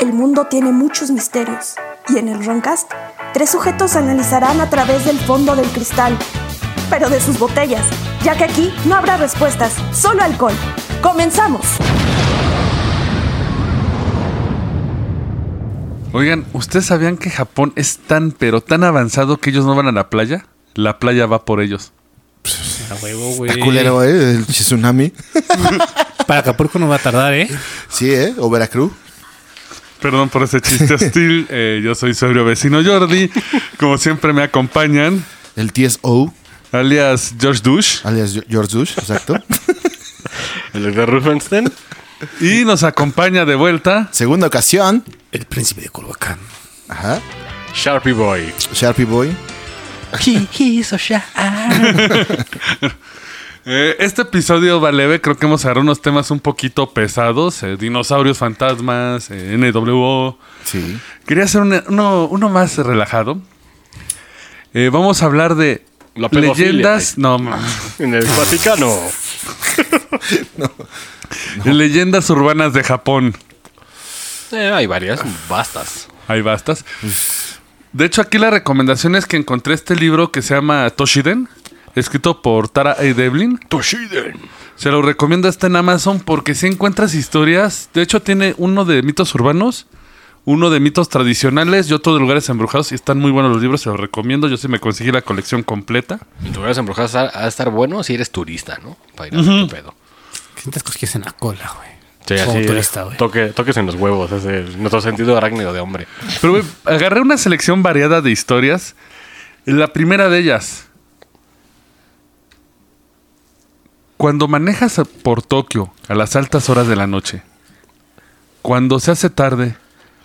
el mundo tiene muchos misterios. Y en el Roncast, tres sujetos analizarán a través del fondo del cristal, pero de sus botellas, ya que aquí no habrá respuestas, solo alcohol. ¡Comenzamos! Oigan, ¿ustedes sabían que Japón es tan, pero tan avanzado que ellos no van a la playa? La playa va por ellos. A huevo, güey. Está culero, ¿eh? El tsunami. Para Acapulco no va a tardar, ¿eh? Sí, ¿eh? O Veracruz. Perdón por ese chiste hostil. eh, yo soy sobrio vecino Jordi. Como siempre me acompañan, El TSO, alias George Dush. alias George Bush, exacto. El doctor Rufenstein. Y nos acompaña de vuelta Segunda ocasión. El príncipe de Culhuacán. Ajá. Sharpie Boy. Sharpie Boy. Eh, este episodio va leve, creo que hemos agarrado unos temas un poquito pesados, eh, dinosaurios, fantasmas, eh, NWO. Sí. Quería hacer una- uno, uno más relajado. Eh, vamos a hablar de La leyendas, no. En el Vaticano. leyendas urbanas de Japón. Eh, hay varias, bastas. Hay bastas. De hecho, aquí la recomendación es que encontré este libro que se llama Toshiden, escrito por Tara A. Devlin. Toshiden. Se lo recomiendo, está en Amazon porque si encuentras historias. De hecho, tiene uno de mitos urbanos, uno de mitos tradicionales y otro de lugares embrujados. Y están muy buenos los libros, se los recomiendo. Yo sí me conseguí la colección completa. En lugares embrujados ha de estar bueno si eres turista, ¿no? Para ir a ver qué pedo. Sientes cosquillas en la cola, güey. Sí, Como así. turista, güey. toque, toques en los huevos, es el- nuestro sentido arácnido de hombre. Pero güey, agarré una selección variada de historias. La primera de ellas. Cuando manejas por Tokio a las altas horas de la noche, cuando se hace tarde,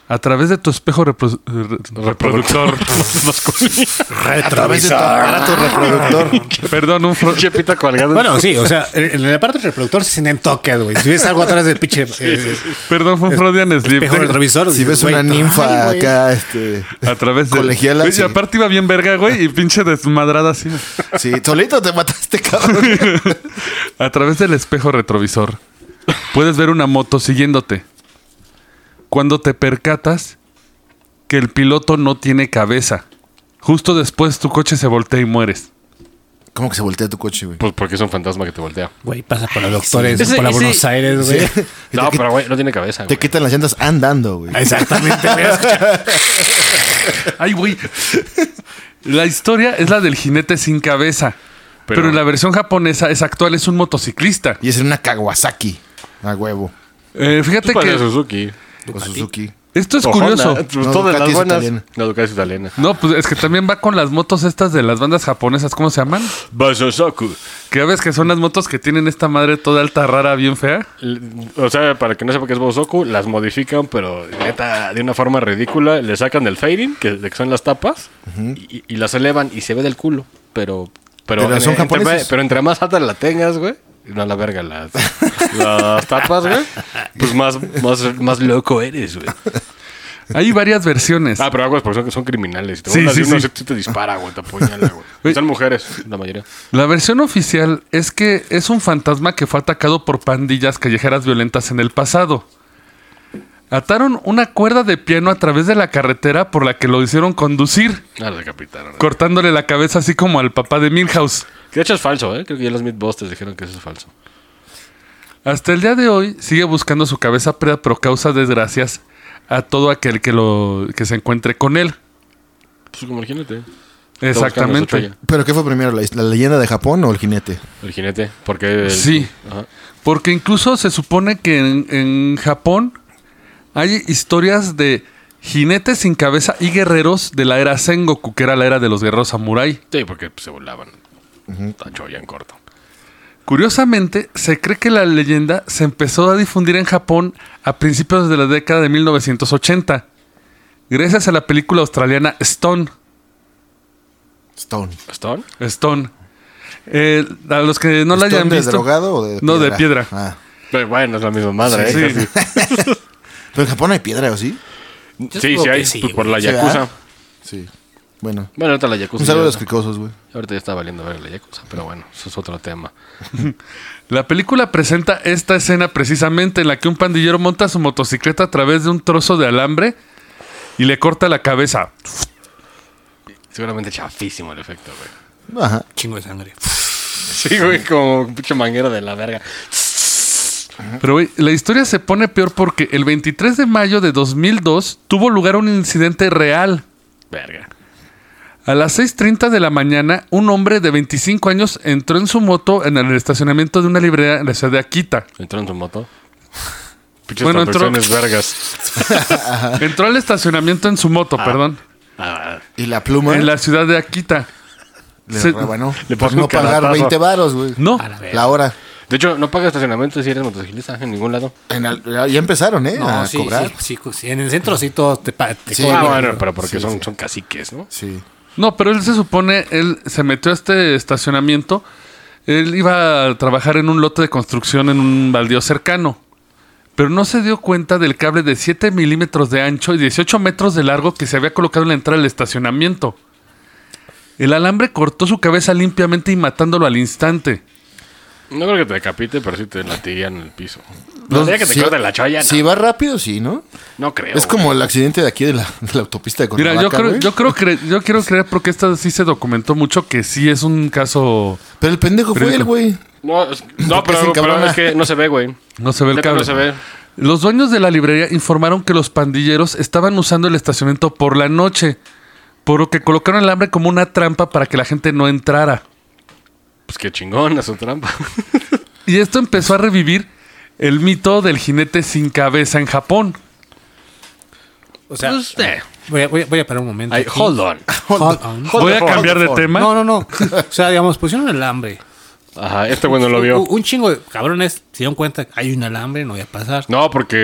a través de tu espejo repro- re- reproductor, A través de tu aparato reproductor. perdón, un fro- Chepita colgado. Bueno, sí, o sea, en el aparato reproductor se sienten toques, güey. Si ves algo atrás del pinche eh, perdón, fue un Freudian slip. espejo retrovisor. Si ves güey, una ay, ninfa güey. acá, este. A través de. Colegiala, Güey, y sí. aparte iba bien verga, güey, y pinche desmadrada así. Sí, solito te mataste, cabrón. A través del espejo retrovisor puedes ver una moto siguiéndote. Cuando te percatas que el piloto no tiene cabeza. Justo después tu coche se voltea y mueres. ¿Cómo que se voltea tu coche, güey? Pues porque es un fantasma que te voltea. Güey, pasa por los doctores, Ese- por Buenos Aires, güey. No, pero güey, no tiene cabeza. te güey. quitan las llantas andando, güey. Exactamente. Ay, güey. La historia es la del jinete sin cabeza. Pero, Pero- en la versión japonesa es actual, es un motociclista. Y es en una Kawasaki. A huevo. Eh, fíjate que Suzuki. O Suzuki. esto es O curioso. Honda. Pues No, todas Ducati las es buenas. italiana. No, Ducati es italiana. No, pues es que también va con las motos estas de las bandas japonesas, ¿cómo se llaman? Basosoku. Que ves que son las motos que tienen esta madre toda alta, rara, bien fea. O sea, para que no sepa qué es Bosoku, las modifican, pero neta, de una forma ridícula. Le sacan del fading, que, son las tapas, y, y las elevan y se ve del culo. Pero, pero, Pero son entre, japoneses. pero entre más alta la tengas, güey. No, la verga, las, las tapas, güey. Pues más, más, más loco eres, güey. Hay varias versiones. Ah, pero aguas porque son, son criminales. Te Sí, sí, uno, sí. te dispara, güey, te apuñala, güey. Güey. Son mujeres, la mayoría. La versión oficial es que es un fantasma que fue atacado por pandillas callejeras violentas en el pasado. Ataron una cuerda de piano a través de la carretera por la que lo hicieron conducir, Ah, lo decapitaron. cortándole la cabeza así como al papá de Milhouse. Que de hecho es falso, ¿eh? Creo que ya los Mythbusters dijeron que eso es falso. Hasta el día de hoy sigue buscando su cabeza, pero pero causa desgracias a todo aquel que lo que se encuentre con él. Pues como el jinete. Exactamente. ¿Pero qué fue primero, la, la leyenda de Japón o el jinete? El jinete. Porque. el- Sí. Ajá. Porque incluso se supone que en, en Japón hay historias de jinetes sin cabeza y guerreros de la era Sengoku, que era la era de los guerreros samurai. Sí, porque se volaban. Tacho ya en corto. Curiosamente, se cree que la leyenda se empezó a difundir en Japón a principios de la década de 1980, gracias a la película australiana Stone. Stone. ¿Stone? Stone. Eh, a los que no la ¿Stone hayan de visto. drogado o de No, de piedra. Ah. Pero bueno, es la misma madre, Sí. ¿eh? Casi. Pero en Japón hay piedra, ¿o sí? Sí, sí, hay. sí, por la Yakuza. Sí. Bueno. Bueno, ahorita la Yakuza. Un saludo a los cricosos, güey. Ahorita ya está valiendo ver la Yakuza, pero bueno, eso es otro tema. La película presenta esta escena precisamente en la que un pandillero monta su motocicleta a través de un trozo de alambre y le corta la cabeza. Seguramente chafísimo el efecto, güey. Ajá. Chingo de sangre. Sí, güey, como un pinche manguero de la verga. Pero güey, la historia se pone peor porque el 23 de mayo de 2002 tuvo lugar un incidente real. Verga. A las 6.30 de la mañana, un hombre de 25 años entró en su moto en el estacionamiento de una librería en la ciudad de Akita. ¿Entró en su moto? Bueno, entró- vergas. Entró al estacionamiento en su moto, perdón, Ah, Y la pluma en la ciudad de Akita. le se- le Por puso un no pagar caratazo. 20 varos, güey. No, A la verga. La hora. De hecho, no paga estacionamiento si eres motociclista en ningún lado. En al- ya empezaron, ¿eh? No, a sí, cobrar. sí. En el centro sí todos te, te Sí, cobran. ah, bueno, pero- pero porque sí, son, sí. son caciques, ¿no? Sí. No, pero él se supone, él se metió a este estacionamiento. Él iba a trabajar en un lote de construcción en un baldío cercano. Pero no se dio cuenta del cable de 7 milímetros de ancho y 18 metros de largo que se había colocado en la entrada del estacionamiento. El alambre cortó su cabeza limpiamente y matándolo al instante. No creo que te decapite, pero sí te latiguean en el piso. No, diría que te si- corten la cholla, no. Si va rápido, sí, ¿no? No creo. Es como el accidente de aquí de la, de la autopista de Mira, yo Cuernavaca, creo, yo creo que yo quiero creer porque esta sí se documentó mucho que sí es un caso. Pero el pendejo fue él, güey. No, es- no pero, pero es que no se ve, güey. No se ve el no se ve. Los dueños de la librería informaron que los pandilleros estaban usando el estacionamiento por la noche, por lo que colocaron el alambre como una trampa para que la gente no entrara. Pues qué chingón, es su trampa. Y esto empezó a revivir el mito del jinete sin cabeza en Japón. O sea, Pues, eh. voy, a, voy, a, voy a parar un momento. Ay, hold on. Hold on. Voy a cambiar de tema. No, no, no. O sea, digamos, pusieron el alambre. Ajá, este güey no lo vio. Un, un chingo de cabrones se dieron cuenta que hay un alambre, no voy a pasar. No, porque.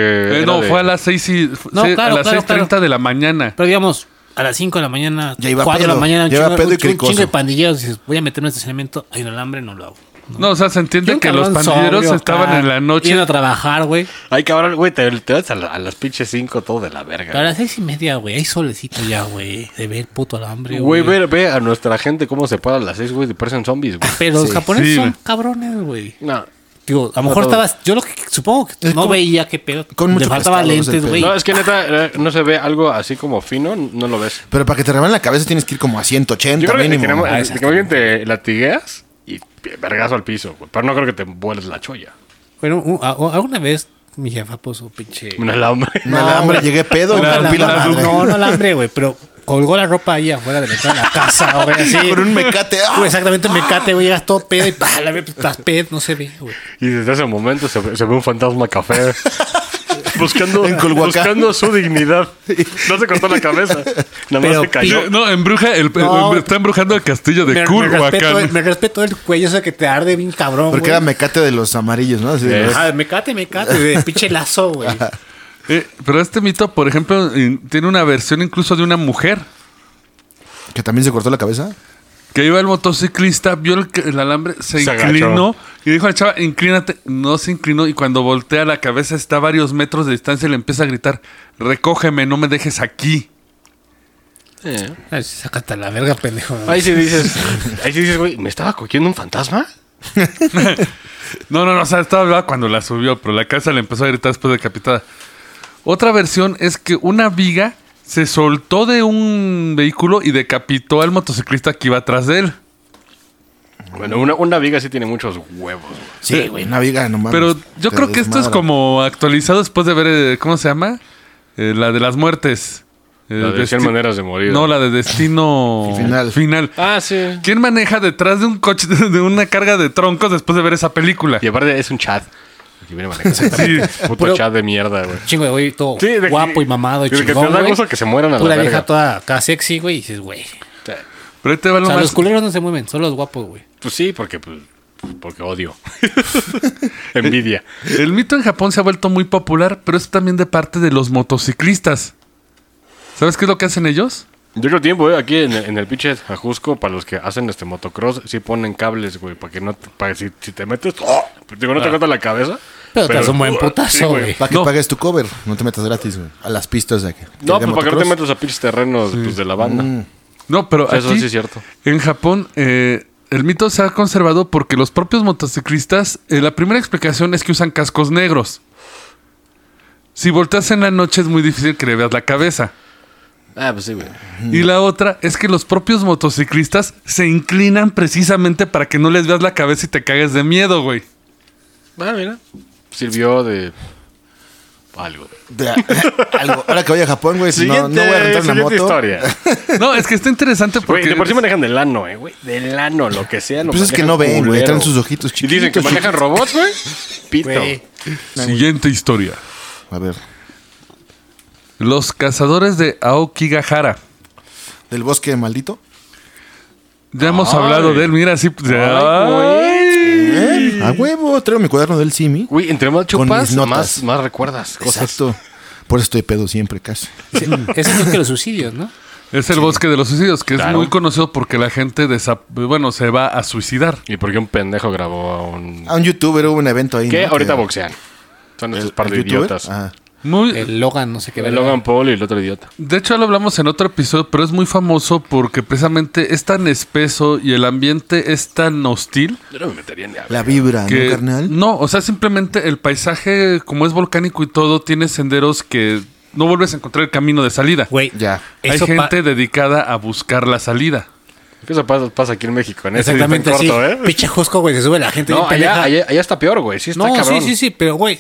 Eh, no, de- fue a las 6 y, No, sí, claro, a las claro, 6.30 claro. de la mañana. Pero digamos, a las 5 de la mañana, Ya iba 4 de la mañana, un ya iba chingo, pedo y un- un chingo de pandilleros. Dices, voy a meterme en este estacionamiento, hay un alambre, no lo hago. No, o sea, se entiende un que los pandilleros sobrio estaban acá, en la noche. A trabajar, güey. Ay, cabrón, güey, te, te vas a, la- a las pinches 5 todo de la verga. A las seis y media, güey, hay solecito ya, güey. Se ve el puto alambre, Güey, güey. ve, ve a nuestra gente cómo se para a las 6, güey, y parecen zombies, güey. Pero los Sí. japoneses Sí, son güey. cabrones, güey. No. Digo, a lo mejor todo. estabas. Yo lo que supongo que Es no como- veía qué pedo. con Le mucho faltaba sé el lentes, güey. No, es que neta, eh, no se ve algo así como fino, no lo ves. Pero para que te rebanen la cabeza tienes que ir como a 180 Yo creo mínimo. que, Ah, que te latigueas y vergazo al piso, güey. Pero no creo que te vueles la cholla. Bueno, alguna vez mi jefa puso pinche. Un alambre. Un alambre, llegué pedo. No, no alambre, güey, pero colgó la ropa ahí afuera de la de casa, güey, así. Con un mecate. ¡ah! Güey, exactamente, me cate, güey, llegas todo pedo y pa, la ve, estás pedo, no se ve, güey. Y desde ese momento se, ve- se ve un fantasma café. buscando, En Culhuacán. buscando su dignidad. No se cortó la cabeza. Nada más Pero se cayó. No, embruja el, No. está embrujando el castillo de respeto, Culhuacán. me respeto el cuello ese que te arde bien cabrón, Porque güey. era mecate de los amarillos, ¿no? Así de Eh. Ah, me cate, me cate, güey, pinche lazo, güey. Eh, pero este mito, por ejemplo, tiene una versión incluso de una mujer Que también se cortó la cabeza. que iba el motociclista, vio el, el alambre, se, Se inclinó agachó. y dijo a la chava, inclínate. No se inclinó y cuando voltea la cabeza está a varios metros de distancia y le empieza a gritar, recógeme, no me dejes aquí. Eh. Ay, sácate a la verga, pendejo. Ahí sí dices, ahí sí dices, güey, ¿me estaba cogiendo un fantasma? No, no, no, o sea, estaba cuando la subió, pero la cabeza le empezó a gritar después de decapitada. Otra versión es que una viga se soltó de un vehículo y decapitó al motociclista que iba atrás de él. Bueno, una, una viga sí tiene muchos huevos, güey. Sí, güey, una viga, no mames. Pero yo creo que esto es como actualizado después de ver, eh, ¿cómo se llama? Eh, la de las muertes. Eh, La de 100 desti- maneras de morir. No, la de destino Final. final. Ah, sí. ¿Quién maneja detrás de un coche, de una carga de troncos después de ver esa película? Y aparte es un chat. Aquí viene manejando. Sí. Puto Pero- chat de mierda, güey. Chingo de güey, todo Sí, de que- guapo y mamado y de que te chingón, da gusto que se mueran a la Pura verga. vieja toda acá sexy, güey, y dices, güey. Pero te va O lo sea, más- los culeros no se mueven, son los guapos, güey. Pues sí, porque, pues, porque odio. Envidia. El mito en Japón se ha vuelto muy popular, pero es también de parte de los motociclistas. ¿Sabes qué es lo que hacen ellos? Yo creo tiempo, eh. Aquí en, en el pinche Ajusco, para los que hacen este motocross, sí ponen cables, güey, para que no, te- para que si, si te metes, ¡oh! digo, no te corta la cabeza. Pero te das un buen putazo, güey. Para que No. pagues tu cover, no te metas gratis, güey. A las pistas de que. No, de pues para que no te metas a pinches terrenos pues, de la banda. No, pero Eso aquí, sí es cierto. en Japón, eh, el mito se ha conservado porque los propios motociclistas, eh, la primera explicación es que usan cascos negros. Si volteas en la noche es muy difícil que le veas la cabeza. Ah, pues sí, güey. Y la otra es que los propios motociclistas se inclinan precisamente para que no les veas la cabeza y te cagues de miedo, güey. Ah, mira. Sirvió de algo. De- algo. Ahora que voy a Japón, güey, si no, no voy a rentar una moto. historia. No, es que está interesante Güey, porque... de por sí manejan del ano, eh, güey. Del ano, lo que sea. Lo Pues es que no ven, güey. Traen sus ojitos Y dicen que chiquitos, manejan robots, güey. Pito. Güey. Siguiente historia. A ver. Los cazadores de Aokigahara. ¿Del bosque maldito? Ya hemos Ay. hablado de él, mira, así... Ay, Ay. ¿Eh? A huevo. Traigo mi cuaderno del Simi. Güey, entre más chupas, más, más recuerdas cosas. Exacto. Por eso estoy pedo siempre, casi. Sí, Eso es que los suicidios, ¿no? Es el bosque de los suicidios, que es Claro. muy conocido porque la gente bueno, se va a suicidar. Y porque un pendejo grabó a un... A un youtuber hubo un evento ahí. que ¿no? ahorita Que- boxean. Son esos ¿El- par de el youtuber? idiotas. Ajá. Muy, El Logan, no sé qué. El verga. Logan Paul y el otro idiota. de hecho, ya lo hablamos en otro episodio, pero es muy famoso porque precisamente es tan espeso y el ambiente es tan hostil Yo no me metería a La vibra, que ¿no, carnal? no, o sea, simplemente el paisaje, como es volcánico y todo, tiene senderos que no vuelves a encontrar el camino de salida. Güey, Ya. Hay gente dedicada a buscar la salida. Eso pasa, pasa aquí en México, en ese Exactamente así. corto, ¿eh? Pinche Jusco, güey, se sube la gente. No, allá, allá, allá está peor, güey. Sí está No, cabrón. sí, sí, sí, pero güey,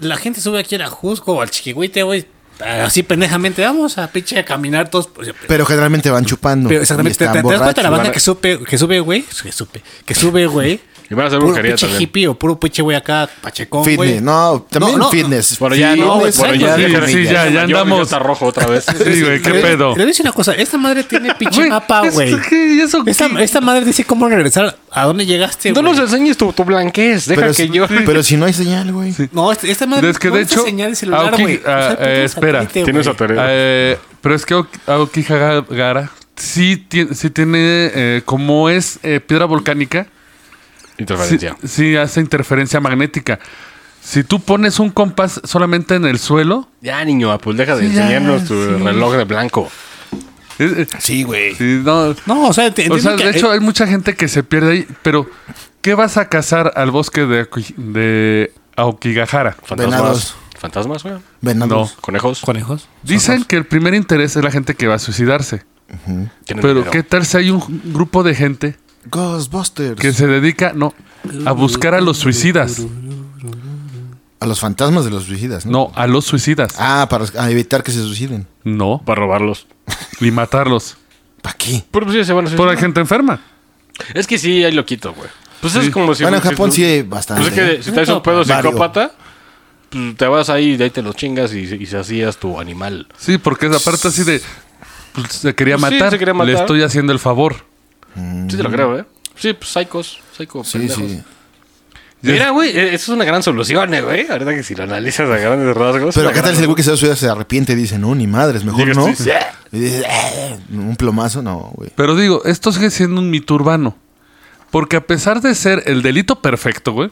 la gente sube aquí a Jusco o al Chiquihuite, güey. Así pendejamente, vamos a pinche a caminar todos. Pero generalmente van chupando. Pero exactamente, ¿te, están te- te das cuenta la banda que sube, que sube, güey? Que supe, que sube, güey. Y van a hacer Puro brujería pinche también. hippie o puro pinche güey acá, pachecón, Fitness, güey. no, también No, no, fitness. Bueno, ya no, güey. Ya, sí, ya, sí, ya, ya yo- andamos. Está rojo otra vez. Sí, güey, qué Le- pedo. Le voy a decir una cosa, esta madre tiene pinche Güey, mapa, ¿eso güey. qué? ¿Y eso Esta, qué? esta madre dice cómo regresar, a dónde llegaste, No güey. nos enseñes tu, tu blanquez. Deja pero, que si, yo... pero si no hay señal, güey. No, esta, esta madre Es que no de hecho, señal de celular, Aoki- güey. ah, Usa el puto eh, espera, satélite, Tiene güey. esa tarea. Eh, pero es que Aoki- Aokigahara sí, tiene, sí tiene, eh, como es eh, piedra volcánica, Interferencia. sí hace interferencia magnética. Si tú pones un compás solamente en el suelo, Ya, niño, Apple, deja de Sí, ya, enseñarnos tu sí. reloj de blanco. eh, eh, Sí, güey. sí, no, No, o sea, te- o sea, entiendo de hecho eh, hay mucha gente que se pierde ahí, pero ¿qué vas a cazar al bosque de, de Aokigahara? Fantasmas. Venados. Fantasmas, güey. Venados. Conejos. conejos. Dicen que el primer interés es la gente que va a suicidarse. Pero. ¿qué tal si hay un grupo de gente Ghostbusters. que se dedica, no, a buscar a los suicidas? A los fantasmas de los suicidas, ¿no? No, a los suicidas. Ah, para a evitar que se suiciden. No, Para robarlos. y matarlos. ¿Para qué? Pero pues sí, se van a Por suicidar. gente enferma. Es que sí, hay loquito, güey. Pues Sí. es como si... bueno, en si Japón tú- sí hay bastante. Pues es que ¿eh? si traes un pedo Vario. psicópata, pues te vas ahí y de ahí te los chingas y, y se hacías tu animal. Sí, porque es aparte así de. pues, se quería Pues sí, matar. se quería matar. Le estoy haciendo el favor. Sí te lo creo, ¿eh? Sí, pues psicos, psycho, Sí, pendejos. sí. Mira, güey, eh, eso es una gran solución, eh, güey. Ahorita que si lo analizas a grandes rasgos. Pero es ¿qué una tal si el güey que se va a suicidar se arrepiente y dice, no, ni madres, mejor no? y dices, "Eh", un plomazo, no, güey. Pero digo, esto sigue siendo un mito urbano. Porque a pesar de ser el delito perfecto, güey,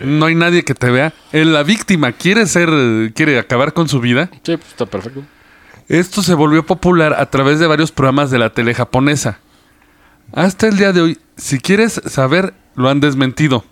no hay nadie que te vea. La víctima quiere ser, quiere acabar con su vida. Sí, pues está perfecto. Esto se volvió popular a través de varios programas de la tele japonesa. Hasta el día de hoy, si quieres saber, lo han desmentido.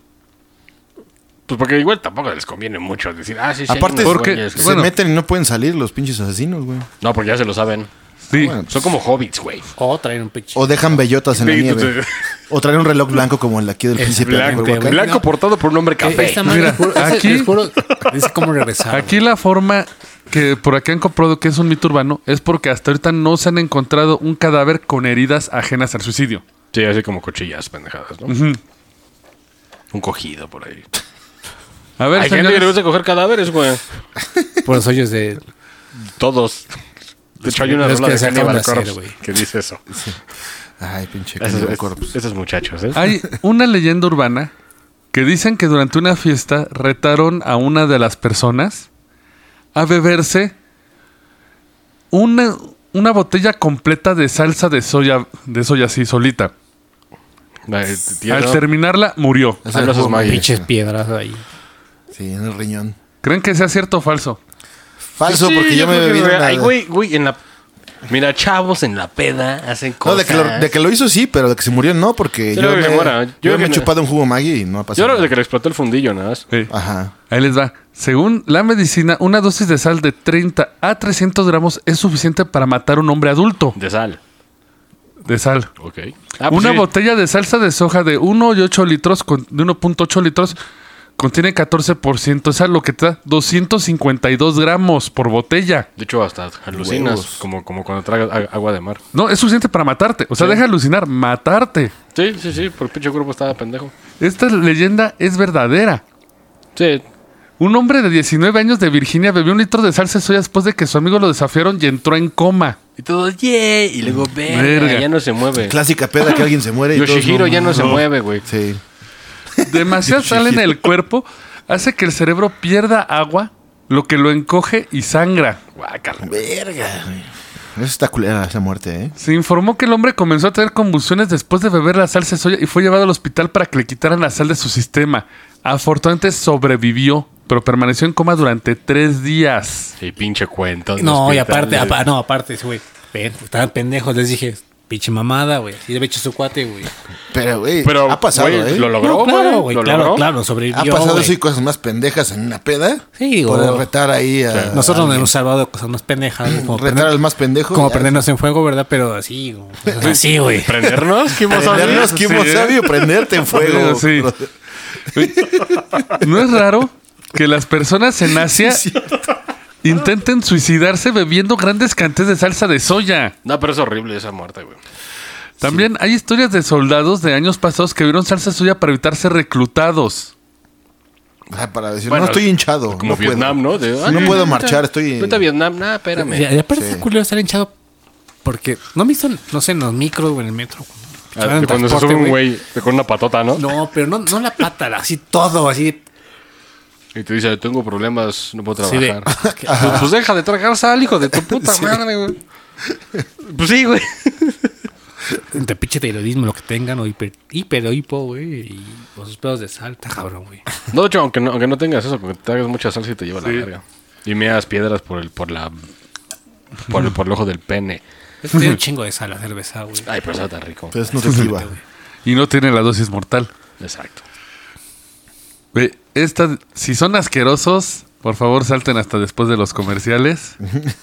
Pues porque igual tampoco les conviene mucho decir, ah, sí, sí. Aparte, porque- güeyes Se Bueno. meten y no pueden salir los pinches asesinos, güey. No, porque ya se lo saben. Sí. Bueno, Son como hobbits, güey. O traer un pinche. O dejan bellotas en la Sí, nieve. O traer un reloj blanco como el aquí del príncipe. Blanco, Abuelhuacán. blanco portado por un hombre Eh, café. Mira, aquí- es puro- dice cómo regresar. Aquí la forma que por aquí han comprobado que es un mito urbano es porque hasta ahorita no se han encontrado un cadáver con heridas ajenas al suicidio. Sí, así como cuchillas pendejadas, ¿no? Un cogido por ahí. A ver, Hay gente que le gusta coger cadáveres, güey. Por los hoyos de. Todos. De hecho, hay una rola que de hacer, Corpse güey. que dice eso. Ay, pinche Esos, Cannibal Corpse. esos muchachos, ¿eh? hay una leyenda urbana que dicen que durante una fiesta retaron a una de las personas a beberse una, una botella completa de salsa de soya, de soya así solita. Ay, tío, Al terminarla, murió. Ese Ah, no, es esos como- mayas. Pinches piedras ahí. Sí, en el riñón. ¿Creen que sea cierto o falso? Falso, Sí, porque yo, me creo que bebí es real. una... Ay, güey, güey, en la... Mira, chavos en la peda hacen No, cosas. de que, lo, de que lo hizo sí, pero de que se murió no, porque Sí, yo, de me, muera. Yo yo me he no. chupado un jugo Maggi y no ha Yo pasado. creo que le explotó el fundillo, nada más. Sí. Ajá. Ahí les va. Según la medicina, una dosis de sal de 30 a 300 gramos es suficiente para matar a un hombre adulto De sal. de sal. Ok. Ah, pues una sí. botella de salsa de soja de 1,8 litros, con- de 1.8 litros, contiene 14%. Es lo que te da 252 gramos por botella. De hecho, hasta alucinas. Huevos. Como, como cuando tragas a- agua de mar. No, es suficiente para matarte. O sea, Sí. deja alucinar, matarte. Sí, sí, sí. Por el pinche grupo estaba pendejo. Esta leyenda es verdadera. Sí. Un hombre de 19 años de Virginia bebió un litro de salsa de soya después de que su amigo lo desafiaron y entró en coma. Y todo, yeah. Y luego, verga, Verga. ya no se mueve. Clásica peda que alguien se muere y todos, Yoshihiro ya no se mueve, güey. Sí. Demasiada sal en el cuerpo hace que el cerebro pierda agua, lo que lo encoge y sangra. Guácala. Verga, güey. Eso está culera esa muerte, ¿eh? Se informó que el hombre comenzó a tener convulsiones después de beber la salsa de soya y fue llevado al hospital para que le quitaran la sal de su sistema. Afortunadamente sobrevivió, pero permaneció en coma durante tres días. Sí, pinche cuento. No, y aparte, apa- no, aparte, ese güey. Estaban pendejos, les dije, pinche mamada, güey. Y le había hecho su cuate, güey. Pero, güey, Pero, ha pasado, güey, ¿eh? lo logró, No, claro, güey. güey, Lo claro, logró. claro, sobrevivió. Ha pasado güey. eso y cosas más pendejas en una peda. Sí, digo, Poder retar ahí a. Nosotros a nos hemos salvado de cosas más pendejas. güey, Como, Retar prender- al más pendejo. como ya. prendernos en fuego, ¿verdad? Pero así, güey. Así, güey. ¿Prendernos? ¿Qué hemos Prendernos, sabido? Sí, ¿eh? sabio, prenderte en fuego. Sí. ¿No es raro que las personas en Asia intenten suicidarse bebiendo grandes cantidades de salsa de soya? No, pero es horrible esa muerte, güey. También hay historias de soldados de años pasados que vieron salsa de soya para evitar ser reclutados. Ah, para decir, Bueno, no estoy hinchado. Como no puedo. Vietnam, ¿no? De, No "Ay, puedo marchar, estoy- Vete a Vietnam, nada, espérame. Y, aparte Sí. está culero estar hinchado porque no me hizo, no sé, en los micros o en el metro. Ah, cuando se sube un güey con una patota, ¿no? No, pero no, no la pata, así todo, así. Y te dice, tengo problemas, no puedo Sí, de- trabajar. Pues, pues deja de tragar sal, hijo de tu puta madre, güey. Pues sí, güey. Entre pinche tiroidismo, lo que tengan, o hiper, hiper o hipo, güey, y los pedos de sal, está cabrón, güey. No, de hecho, aunque no, aunque no tengas eso, porque te hagas mucha salsa y te lleva la verga. Y meas piedras por el, por la, por el, por el ojo del pene. Es que tiene un chingo de sal la cerveza, güey. Ay, pero está tan rico. Pero es nutritiva. Y no tiene la dosis mortal. Exacto. Ve, esta, si son asquerosos, por favor salten hasta después de los comerciales.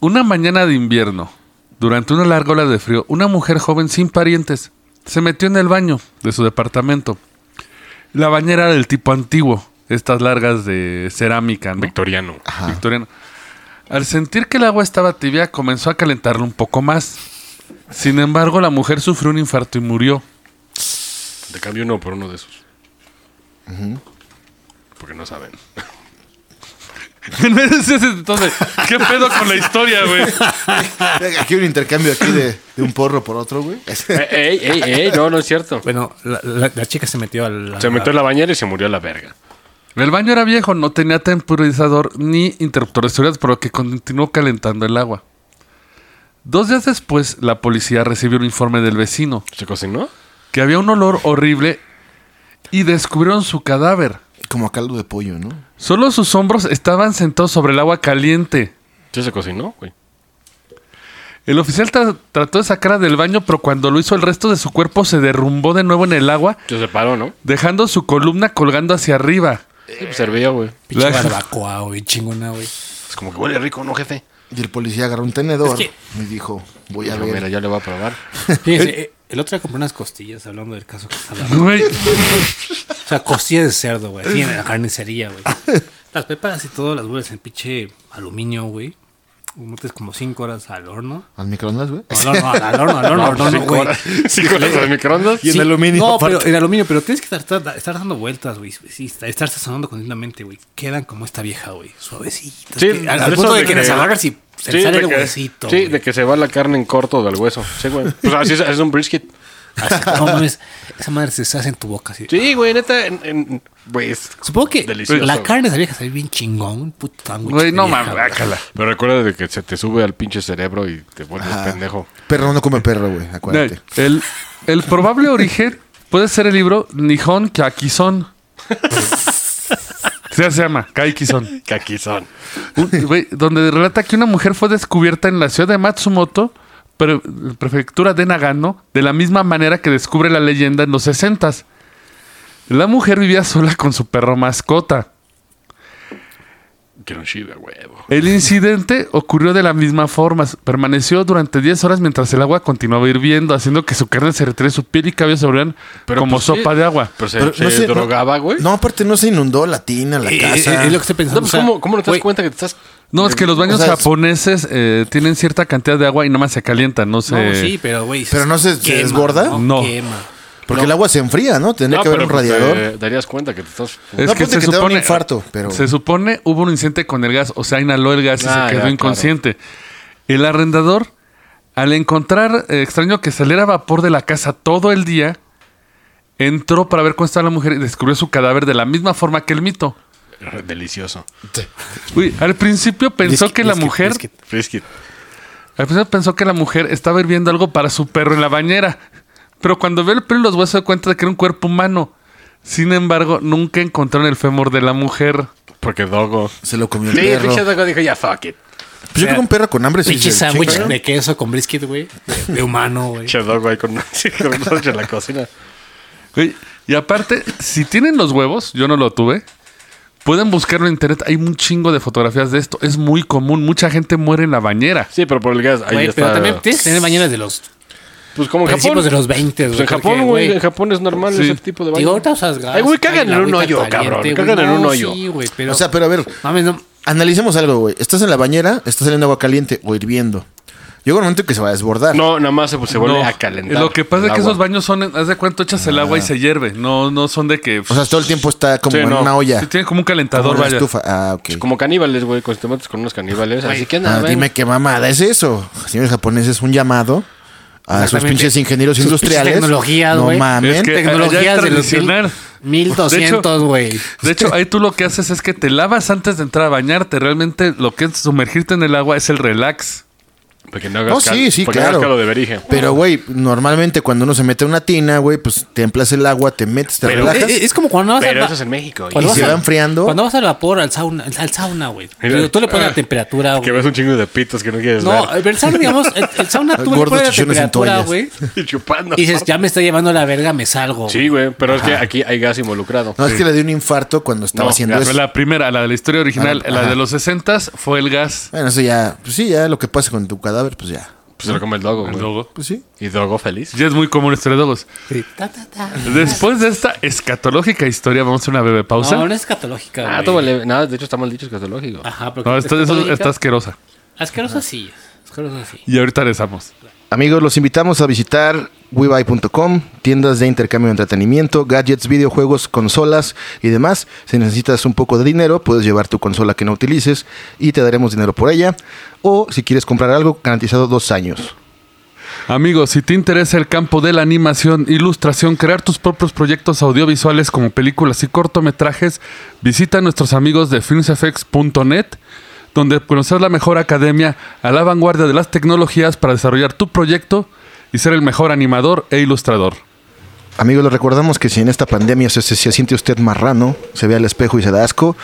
Una mañana de invierno, durante una larga ola de frío, una mujer joven sin parientes se metió en el baño de su departamento. La bañera era del tipo antiguo, estas largas de cerámica, ¿no? Victoriano. Victoriano. Al sentir que el agua estaba tibia, comenzó a calentarlo un poco más. Sin embargo, la mujer sufrió un infarto y murió. Te cambio uno por uno de esos. Porque no saben. Entonces, ¿qué pedo con la historia, güey? Aquí un intercambio aquí de, de un porro por otro, güey. Eh, ey, ey, ey, no, no es cierto. Bueno, la, la- la chica se metió al. Se metió en la bañera y se murió a la verga. El baño era viejo, no tenía temporizador ni interruptor de seguridad, por lo que continuó calentando el agua. Dos días después, la policía recibió un informe del vecino ¿Se cocinó? que había un olor horrible y descubrieron su cadáver. Como a caldo de pollo, ¿no? Solo sus hombros estaban sentados sobre el agua caliente. ¿Sí se cocinó, güey? El oficial tra- trató de sacarla del baño, pero cuando lo hizo el resto de su cuerpo se derrumbó de nuevo en el agua, Se separó, ¿no? dejando su columna colgando hacia arriba. Sí, pues servía, güey. Pinche La- barbacoa, güey, chingona, güey. Es como que huele rico, ¿no, jefe? Y el policía agarró un tenedor Es y dijo, voy a mira, ver. ya le voy a probar. Fíjense, eh, el otro día compré unas costillas hablando del caso que está hablando. Güey, O sea, costillas de cerdo, güey. Así en la carnicería, güey. Las preparas y todo, las vuelves en pinche aluminio, güey. Metes como 5 horas al horno. Al microondas, güey. No, al horno, al horno, al horno, al horno, güey. horas. Cinco horas al microondas. Y en Sí, aluminio, No, pero en aluminio, pero tienes que estar, dando vueltas, güey. Sí, estar, sazonando continuamente, güey. Quedan como esta vieja, güey. Suavecitas. Sí, al, punto de que- las agarras y Sí, sale de el que- huesito. Sí, güey. de que se va la carne en corto del hueso. Sí, güey. Pues así es, es un brisket. Así, no mames, esa madre se hace en tu boca así. Sí, güey, neta, en, en- güey, es- Supongo que Delicioso, la güey. carne de esa vieja se ve bien chingón. Un puto sándwich güey, no mames. Pero recuerda de que se te sube al pinche cerebro y te vuelves Ajá. pendejo. Perro no come perro, güey. Acuérdate. El, el probable origen puede ser el libro Nihon Kakison. Se llama Kaikison. Güey, donde relata que una mujer fue descubierta en la ciudad de Matsumoto, pre- prefectura de Nagano, de la misma manera que descubre la leyenda en los 60 La mujer vivía sola con su perro mascota. Huevo. El incidente ocurrió de la misma forma. Permaneció durante 10 horas mientras el agua continuaba hirviendo, haciendo que su carne se retirara, su piel y cabello se volvieran como pues, sopa sí. de agua. Pero se, Pero se no sé, no- drogaba, güey. No, aparte no se inundó la tina, la Eh, casa. eh, es lo que estoy No, pensando. pues, o sea, ¿cómo, ¿Cómo no te das cuenta que te estás... No, es que los baños O sea, japoneses eh, tienen cierta cantidad de agua y nada más se calientan, no se... No, sí, pero güey. Pero no se- se desborda. No. Quema. Porque el agua se enfría, ¿no? Tendría No, que haber un pues, radiador. te darías cuenta que te estás... Es No, que se que te da un supone, infarto, pero- se supone hubo un incidente con el gas, o sea, inhaló el gas y Ah, se quedó ya, inconsciente. El arrendador, al encontrar eh, extraño que saliera vapor de la casa todo el día, entró para ver cómo estaba la mujer y descubrió su cadáver de la misma forma que el mito. Delicioso. Uy, al principio pensó Brisket, que la brisket, mujer, brisket. Al principio pensó que la mujer estaba hirviendo algo para su perro en la bañera, pero cuando ve el pelo y los huesos se da cuenta de que era un cuerpo humano. Sin embargo, nunca encontraron el fémur de la mujer. Porque Dogo. Se lo comió el Sí, perro. pinche Dogo dijo, ya, fuck it. Pues yo creo que un perro con hambre sí Pinche se sándwich chinga, ¿no? de queso con brisket, güey. De, de humano, güey. Pinche Dogo ahí con, sí, con sándwich en la cocina. Güey, Y aparte, si tienen los huevos, yo no lo tuve, pueden buscarlo en internet. Hay un chingo de fotografías de esto. Es muy común. Mucha gente muere en la bañera. Sí, pero por el gas, ahí Güey, está. pero también tienes que tener mañanas de los Pues como en principios Japón. de los 20, Pues en Japón, güey. En Japón es normal Sí. ese tipo de Digo, baño. ahorita usas gas. Ay, güey, cagan en un hoyo, cabrón. Cagan en un hoyo. Sí, güey, pero... O sea, pero a ver, mames, no. analicemos algo, güey. Estás en la bañera, está saliendo agua caliente o hirviendo. Llega un momento que se va a desbordar. No, nada más se, pues, se vuelve No, a calentar. Lo que pasa es que agua. esos baños son, haz de cuánto echas el agua y se hierve. No, no son de que. O sea, todo el tiempo está como Sí, en no. una olla. Sí, tiene como un como calentador, una vaya. estufa. Ah, ok. Como caníbales, güey. Cuando te metes con unos caníbales. Así que nada, Ah, dime qué mamada es eso. Señores japoneses, un llamado a sus Exactamente. pinches ingenieros Sus industriales. pinches tecnologías, no güey. mamen. Es que- allá Tecnologías de los mil- 1200, güey. De hecho, ahí tú lo que haces es que te lavas antes de entrar a bañarte. Realmente lo que es sumergirte en el agua es el relax. Porque no hagas No, sí, sí, porque claro. No de berige. Pero, güey, normalmente cuando uno se mete a una tina, güey, pues te emplas el agua, te metes, te Pero- relajas. Es, es como cuando vas Pero al eso es en México. cuando y vas se va enfriando. Cuando vas al vapor, al sauna, al, al sauna, güey. Tú le pones la temperatura, Que güey. ves un chingo de pitos que no quieres No, ver. pero el sauna, digamos, el, el sauna tú le pones la temperatura, güey. Y chupando. Y dices, ya me está llevando la verga, me salgo. Sí, güey. Pero es que aquí hay gas involucrado. No, es que le dio un infarto cuando estaba No, haciendo eso. La primera, la de la historia original, Ah, la de los 60 fue el gas. Bueno, eso ya, pues sí, ya lo que pasa con tu cadáver, pues ya. Pues se lo come el dogo, El güey. dogo. Pues sí. Y dogo feliz. Ya es muy común esto de dogos. Sí. Ta, ta, ta. Después de esta escatológica historia, vamos a hacer una breve pausa. No, no es escatológica, Ah, güey. todo leve. Nada, de hecho está mal dicho escatológico. Ajá, porque No, esto, eso está asquerosa. Asquerosa sí. Asquerosa sí. Y ahorita regresamos. Amigos, los invitamos a visitar webuy.com, tiendas de intercambio de entretenimiento, gadgets, videojuegos, consolas y demás. Si necesitas un poco de dinero, puedes llevar tu consola que no utilices y te daremos dinero por ella. O si quieres comprar algo, garantizado dos años. Amigos, si te interesa el campo de la animación, ilustración, crear tus propios proyectos audiovisuales como películas y cortometrajes, visita a nuestros amigos de filmsfx.net, donde conocer la mejor academia a la vanguardia de las tecnologías para desarrollar tu proyecto y ser el mejor animador e ilustrador. Amigos, les recordamos que si en esta pandemia se, se- se siente usted marrano, se ve al espejo y se da asco,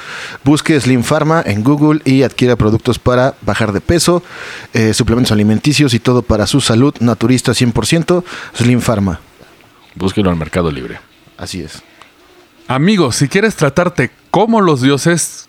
busque Slim Pharma en Google y adquiera productos para bajar de peso, eh, suplementos alimenticios y todo para su salud naturista 100%. Slim Pharma. Búsquelo al Mercado Libre. Así es. Amigos, si quieres tratarte como los dioses,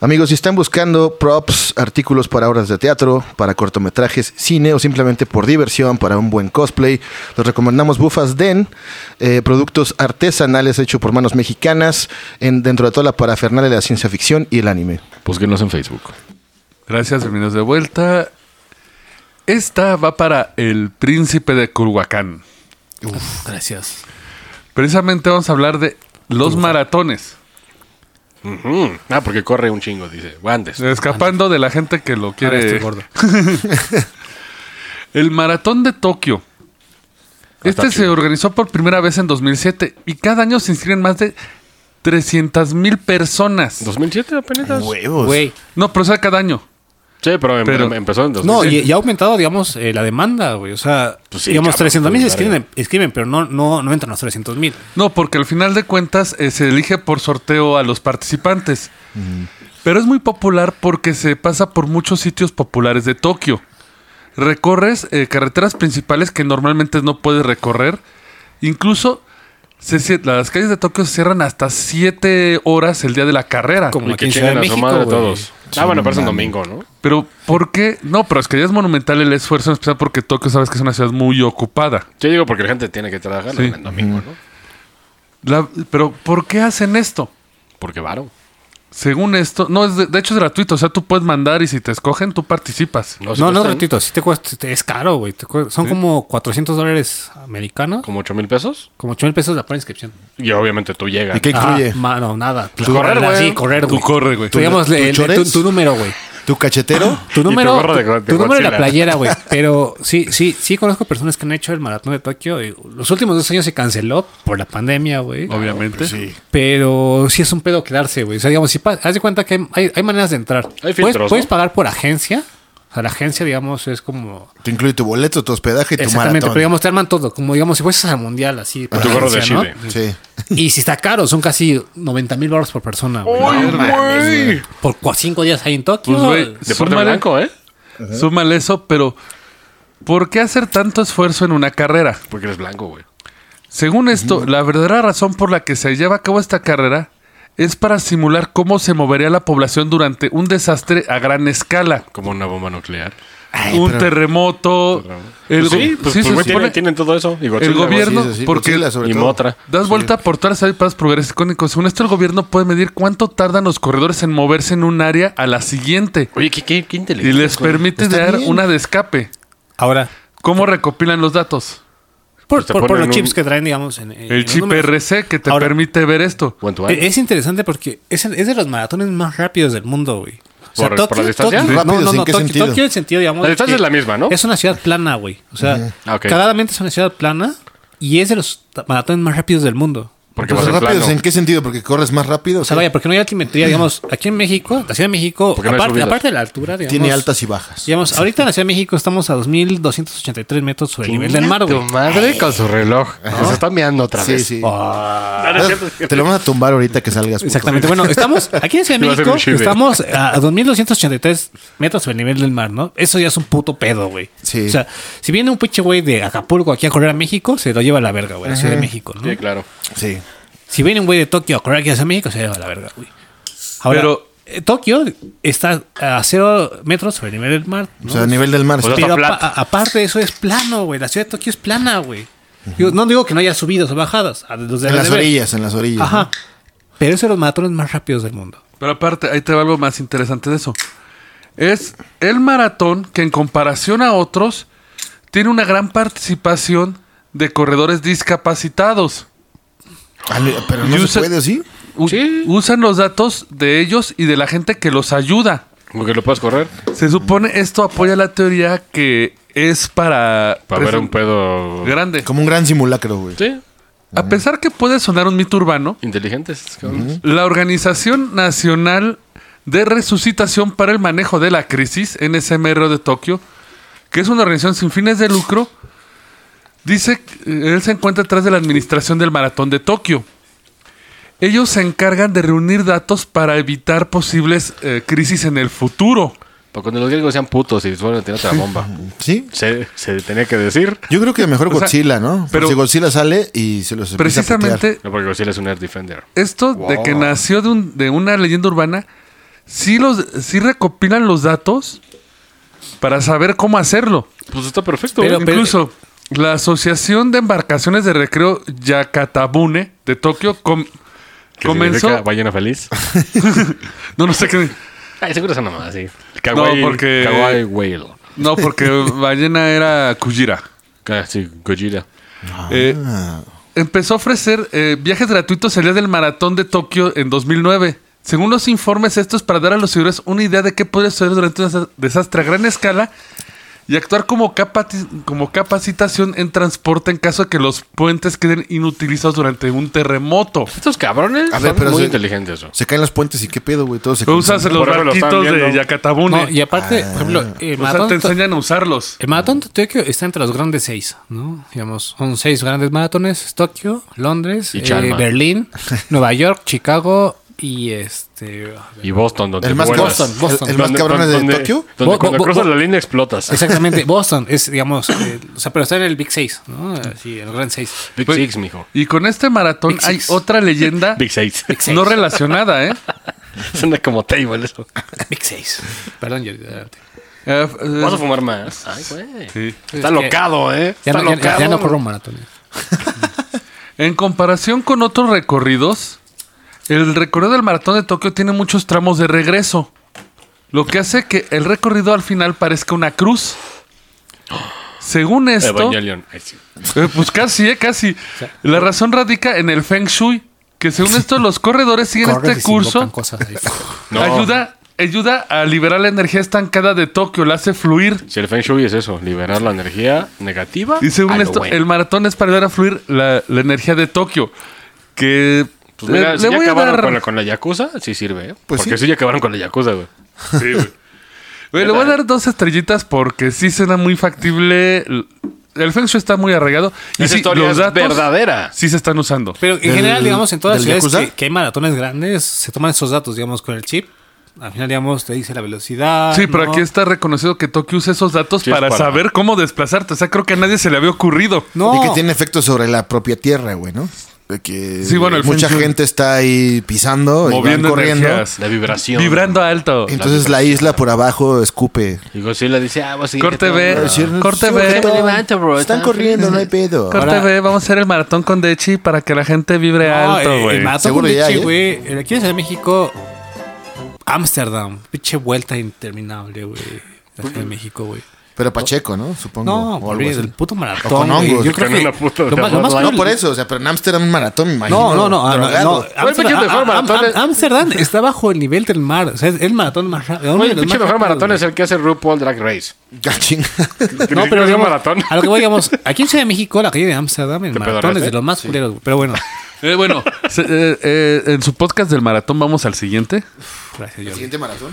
Amigos, si están buscando props, artículos para obras de teatro, para cortometrajes, cine o simplemente por diversión, para un buen cosplay, les recomendamos Bufas Den, eh, productos artesanales hechos por manos mexicanas en, dentro de toda la parafernalia de la ciencia ficción y el anime. Búsquenos en Facebook. Gracias, bienvenidos de vuelta. Esta va para el príncipe de Culhuacán. Uf, gracias. Precisamente vamos a hablar de los maratones. Ah, porque corre un chingo, dice. Guantes. Escapando de la gente que lo Ahora quiere. estoy gordo. El maratón de Tokio. Este Está se chido. organizó por primera vez en 2007 y cada año se inscriben más de 300 mil personas. ¿2007 apenas? Huevos. No, pero o sea, cada año. Sí, pero, em- Pero- em- empezó en 2007. No, y, y ha aumentado, digamos, eh, la demanda, güey. O sea, Pues sí, digamos, cabrón, 300 mil pues, escriben, escriben, pero no, no, no entran los 300 mil. No, porque al final de cuentas eh, se elige por sorteo a los participantes. Pero es muy popular porque se pasa por muchos sitios populares de Tokio. Recorres eh, carreteras principales que normalmente no puedes recorrer. Incluso se las calles de Tokio se cierran hasta 7 horas el día de la carrera. Como aquí que de a su México, madre güey. todos. Ah, bueno, pero es un domingo, ¿no? Pero, ¿por qué? No, pero es que ya es monumental el esfuerzo, en especial porque Tokio sabes que es una ciudad muy ocupada. Yo digo porque la gente tiene que trabajar Sí. el domingo, ¿no? La- pero, ¿por qué hacen esto? Porque varo. Según esto, no, es de, de hecho es gratuito, o sea, tú puedes mandar y si te escogen, tú participas. No, No, no, cuestan ratito, sí te cuesta, es caro, güey. Son como 400 dólares americanos, Como 8 mil pesos. como 8 mil pesos la pura inscripción. Y obviamente tú llegas. ¿Y qué incluye? Ah, nada. Tú correr, güey. Sí, correr, Tú güey. corre, güey. Tú, digamos, ¿Tu le- le- chores? tu, tu número, güey. ¿Tu cachetero? Tu número, de- tu- de tu número y la playera, güey. Pero sí, sí, sí conozco personas que han hecho el maratón de Tokio. y los últimos dos años se canceló por la pandemia, güey. Obviamente. Sí. Pero sí es un pedo quedarse, güey. O sea, digamos, si haz de cuenta que hay, hay- hay maneras de entrar. Hay puedes, filtros, puedes ¿no? pagar por agencia. O sea, la agencia, digamos, es como. Te incluye tu boleto, tu hospedaje y tu Exactamente, maratón. pero digamos, te arman todo. Como digamos, si fueses al mundial, así. por tu gorro de. Chile. Sí. Y si está caro, son casi 90 mil dólares por persona, güey. güey! Por cinco días ahí en Tokio. Pues, güey, Deporte Súmale. blanco, ¿eh? Súmale eso, pero ¿por qué hacer tanto esfuerzo en una carrera? Porque eres blanco, güey. Según esto, la verdadera razón por la que se lleva a cabo esta carrera es para simular cómo se movería la población durante un desastre a gran escala. Como una bomba nuclear. un terremoto. El, sí, go- pues, sí, pues, se güey, supone- tienen, tienen todo eso. Y Godzilla, el gobierno, Sí, sí, sí, porque Godzilla, sobre Y todo. Motra. das vuelta por todas las para progresos icónicos. Según esto, el gobierno puede medir cuánto tardan los corredores en moverse en un área a la siguiente Oye, qué, qué, qué y inteligente. les permite dar bien. una de escape. Ahora, ¿Cómo recopilan los datos? Por, Pues por- por los un- chips que traen, digamos. En, en El los chip. RC que te Ahora- permite ver esto. One. Es interesante porque es, es de los maratones más rápidos del mundo, güey. O ¿Por- por la distancia? Tokio- ¿Rápidos no, no, en no, Tokio, sentido? Tokio en el sentido, digamos. La distancia que es la misma, ¿no? Es una ciudad plana, güey. O sea, Ah, ok. claramente es una ciudad plana y es de los maratones más rápidos del mundo. Porque Pues va a ser rápidos, plano. ¿en qué sentido? ¿Porque corres más rápido? O sea, vaya, porque no hay altimetría, digamos, aquí en México, la Ciudad de México, no aparte, aparte de la altura, digamos, Tiene altas y bajas. Digamos, ahorita en la Ciudad de México estamos a 2.283 metros sobre el nivel del mar, güey. Tu madre con su reloj. Se está mirando otra Sí, vez. sí. Ah. No, no cierto. Te lo van a tumbar ahorita que salgas. puto. Exactamente. Bueno, estamos aquí en Ciudad de México, estamos a 2.283 metros sobre el nivel del mar, ¿no? Eso ya es un puto pedo, güey. Sí. O sea, si viene un pinche güey de Acapulco aquí a correr a México, se lo lleva a la verga, güey, a la Ciudad de México, ¿no? Sí, claro. Sí. Si viene un güey de Tokio a correr aquí a México, se lleva a la verga, güey. Ahora, Pero- eh, Tokio está a cero metros sobre el nivel del mar, ¿no? O sea, a nivel del mar. O sea, Pero apa- aparte de eso es plano, güey. La ciudad de Tokio es plana, güey. Yo no digo que no haya subidas o bajadas. a- los en debes las de orillas, en las orillas. Ajá. ¿no? Pero es de los maratones más rápidos del mundo. Pero aparte, ahí te va algo más interesante de eso. Es el maratón que en comparación a otros tiene una gran participación de corredores discapacitados. Ah, Pero no se puede, ¿sí? U- Usan los datos de ellos y de la gente que los ayuda. Como que lo puedes correr. Se supone esto apoya la teoría que es para... Para ver un pedo. Grande. Como un gran simulacro, güey. Sí. A pesar que puede sonar un mito urbano, Inteligentes. La Organización Nacional de Resucitación para el Manejo de la Crisis, NSMR de Tokio, que es una organización sin fines de lucro, dice que eh, él se encuentra detrás de la administración del Maratón de Tokio. Ellos se encargan de reunir datos para evitar posibles eh, crisis en el futuro. Porque cuando los griegos sean putos y a tener otra bomba. ¿Sí? Se, se tenía que decir. Yo creo que mejor O sea, Godzilla, ¿no? pero- si Godzilla sale y se los a. Precisamente No, porque Godzilla es un Air Defender. esto de que nació de, un- de una leyenda urbana, sí, los, sí recopilan los datos para saber cómo hacerlo. Pues está perfecto. Pero- güey. Incluso la Asociación de Embarcaciones de Recreo Yakatabune de Tokio com- comenzó. Ballena feliz. No, no sé qué. Ay, seguro es una mamá así. Kawaii, porque- Kawaii Whale. No, porque ballena era Kujira. Ah, sí, Gojira. Eh, empezó a ofrecer eh, viajes gratuitos el día del maratón de Tokio en 2009. Según los informes, esto es para dar a los seguidores una idea de qué puede suceder durante un desa- desastre a gran escala y actuar como, como capacitación en transporte en caso de que los puentes queden inutilizados durante un terremoto. Estos cabrones A ver, son pero muy inteligentes. ¿no? Se caen los puentes y qué pedo, güey. Todo se Usas los barquitos de. Yacatabune. No, y aparte, por ejemplo, el o sea, maratón, te enseñan a usarlos. el maratón de Tokio está entre los grandes seis, ¿no? Digamos, son seis grandes maratones: Tokio, Londres, Y eh. Berlín, Nueva York, Chicago y este. Y Boston, donde El más, vuelas. Boston, Boston. el, el más cabrón es de donde- Tokio. Donde Bo- cuando bo- cruzas bo- la línea explotas. Exactamente, Boston es, digamos, eh, o sea, pero está en el Big 6, ¿no? Así, el Gran 6. Big Pues- Six, mijo. Y con este maratón Big hay Six. otra leyenda Big Six. no relacionada, ¿eh? Suena como table eso. Big 6. Perdón, Jordi, adelante. Eh, eh, Vas a fumar más. Ay, güey. sí. Está Es que- locado, ¿eh? Ya Está no, ya- locado. ya no corro maratones. En comparación con otros recorridos, el recorrido del maratón de Tokio tiene muchos tramos de regreso, lo que hace que el recorrido al final parezca una cruz. Según esto, Evangelion. Ay, sí. eh, pues casi, eh, casi. La razón radica en el Feng Shui, que según esto los corredores siguen y este invocan curso, Cosas ahí. No. ayuda, ayuda a liberar la energía estancada de Tokio, la hace fluir. Si el Feng Shui es eso, liberar la energía negativa. Y según lo esto, bueno. el maratón es para ayudar a fluir la, la energía de Tokio. Que Pues mira, eh, si ya voy a acabaron dar- con, la, con la Yakuza, sí sirve, ¿eh? Pues Porque sí. sí. ya acabaron con la Yakuza, güey. Sí, güey. Güey, le voy a dar dos estrellitas porque sí suena muy factible. El Feng Shui está muy arraigado. Y Esa sí, historia los es datos verdadera. sí se están usando. Pero en ¿Del- general, digamos, en todas las ciudades Yakuza? que, que hay maratones grandes, se toman esos datos, digamos, con el chip. Al final, digamos, te dice la velocidad. Sí, pero ¿no? aquí está reconocido que Tokio usa esos datos Sí, es para, saber cómo desplazarte. O sea, creo que a nadie se le había ocurrido. No, Y que tiene efectos sobre la propia tierra, güey, ¿no? De que Sí, bueno, el mucha Feng gente está ahí pisando y van moviendo corriendo. energías. La vibración. Vibrando alto. Entonces la isla por abajo escupe. Y Godzilla dice, ah, vas a seguir Corte B. corte B. Están corriendo, no hay pedo. Corte B, vamos a hacer el maratón con Dechi para que la gente vibre No, alto, güey. El maratón Seguro con hay, ¿eh? güey. eh, Aquí en Ciudad de México, Ámsterdam. Pinche vuelta interminable, güey. La Ciudad de México, güey. Pero Pacheco, ¿no? Supongo. No, o algo olvídate, así. el puto O maratón. con güey. hongos. Yo creo Con que una puta lo, más, lo más No cruel- por eso, o sea, pero en Amsterdam un maratón, me imagino. No, no, no. ah, no, no, Amsterdam- mejor Am- maratón Am- es- Amsterdam está bajo el nivel del mar. O sea, es el maratón más rápido. el pinche mejor maratón es el que hace RuPaul Drag Race. Ah, chinga. No, Es pero un digamos, maratón. a lo que voy, digamos, aquí en Ciudad de México, la calle de Amsterdam, el ¿Qué pedo, maratón es de los más culeros. Pero bueno, Eh, bueno, se- eh, eh, en su podcast del maratón vamos al siguiente. gracias, Jordi. Siguiente maratón.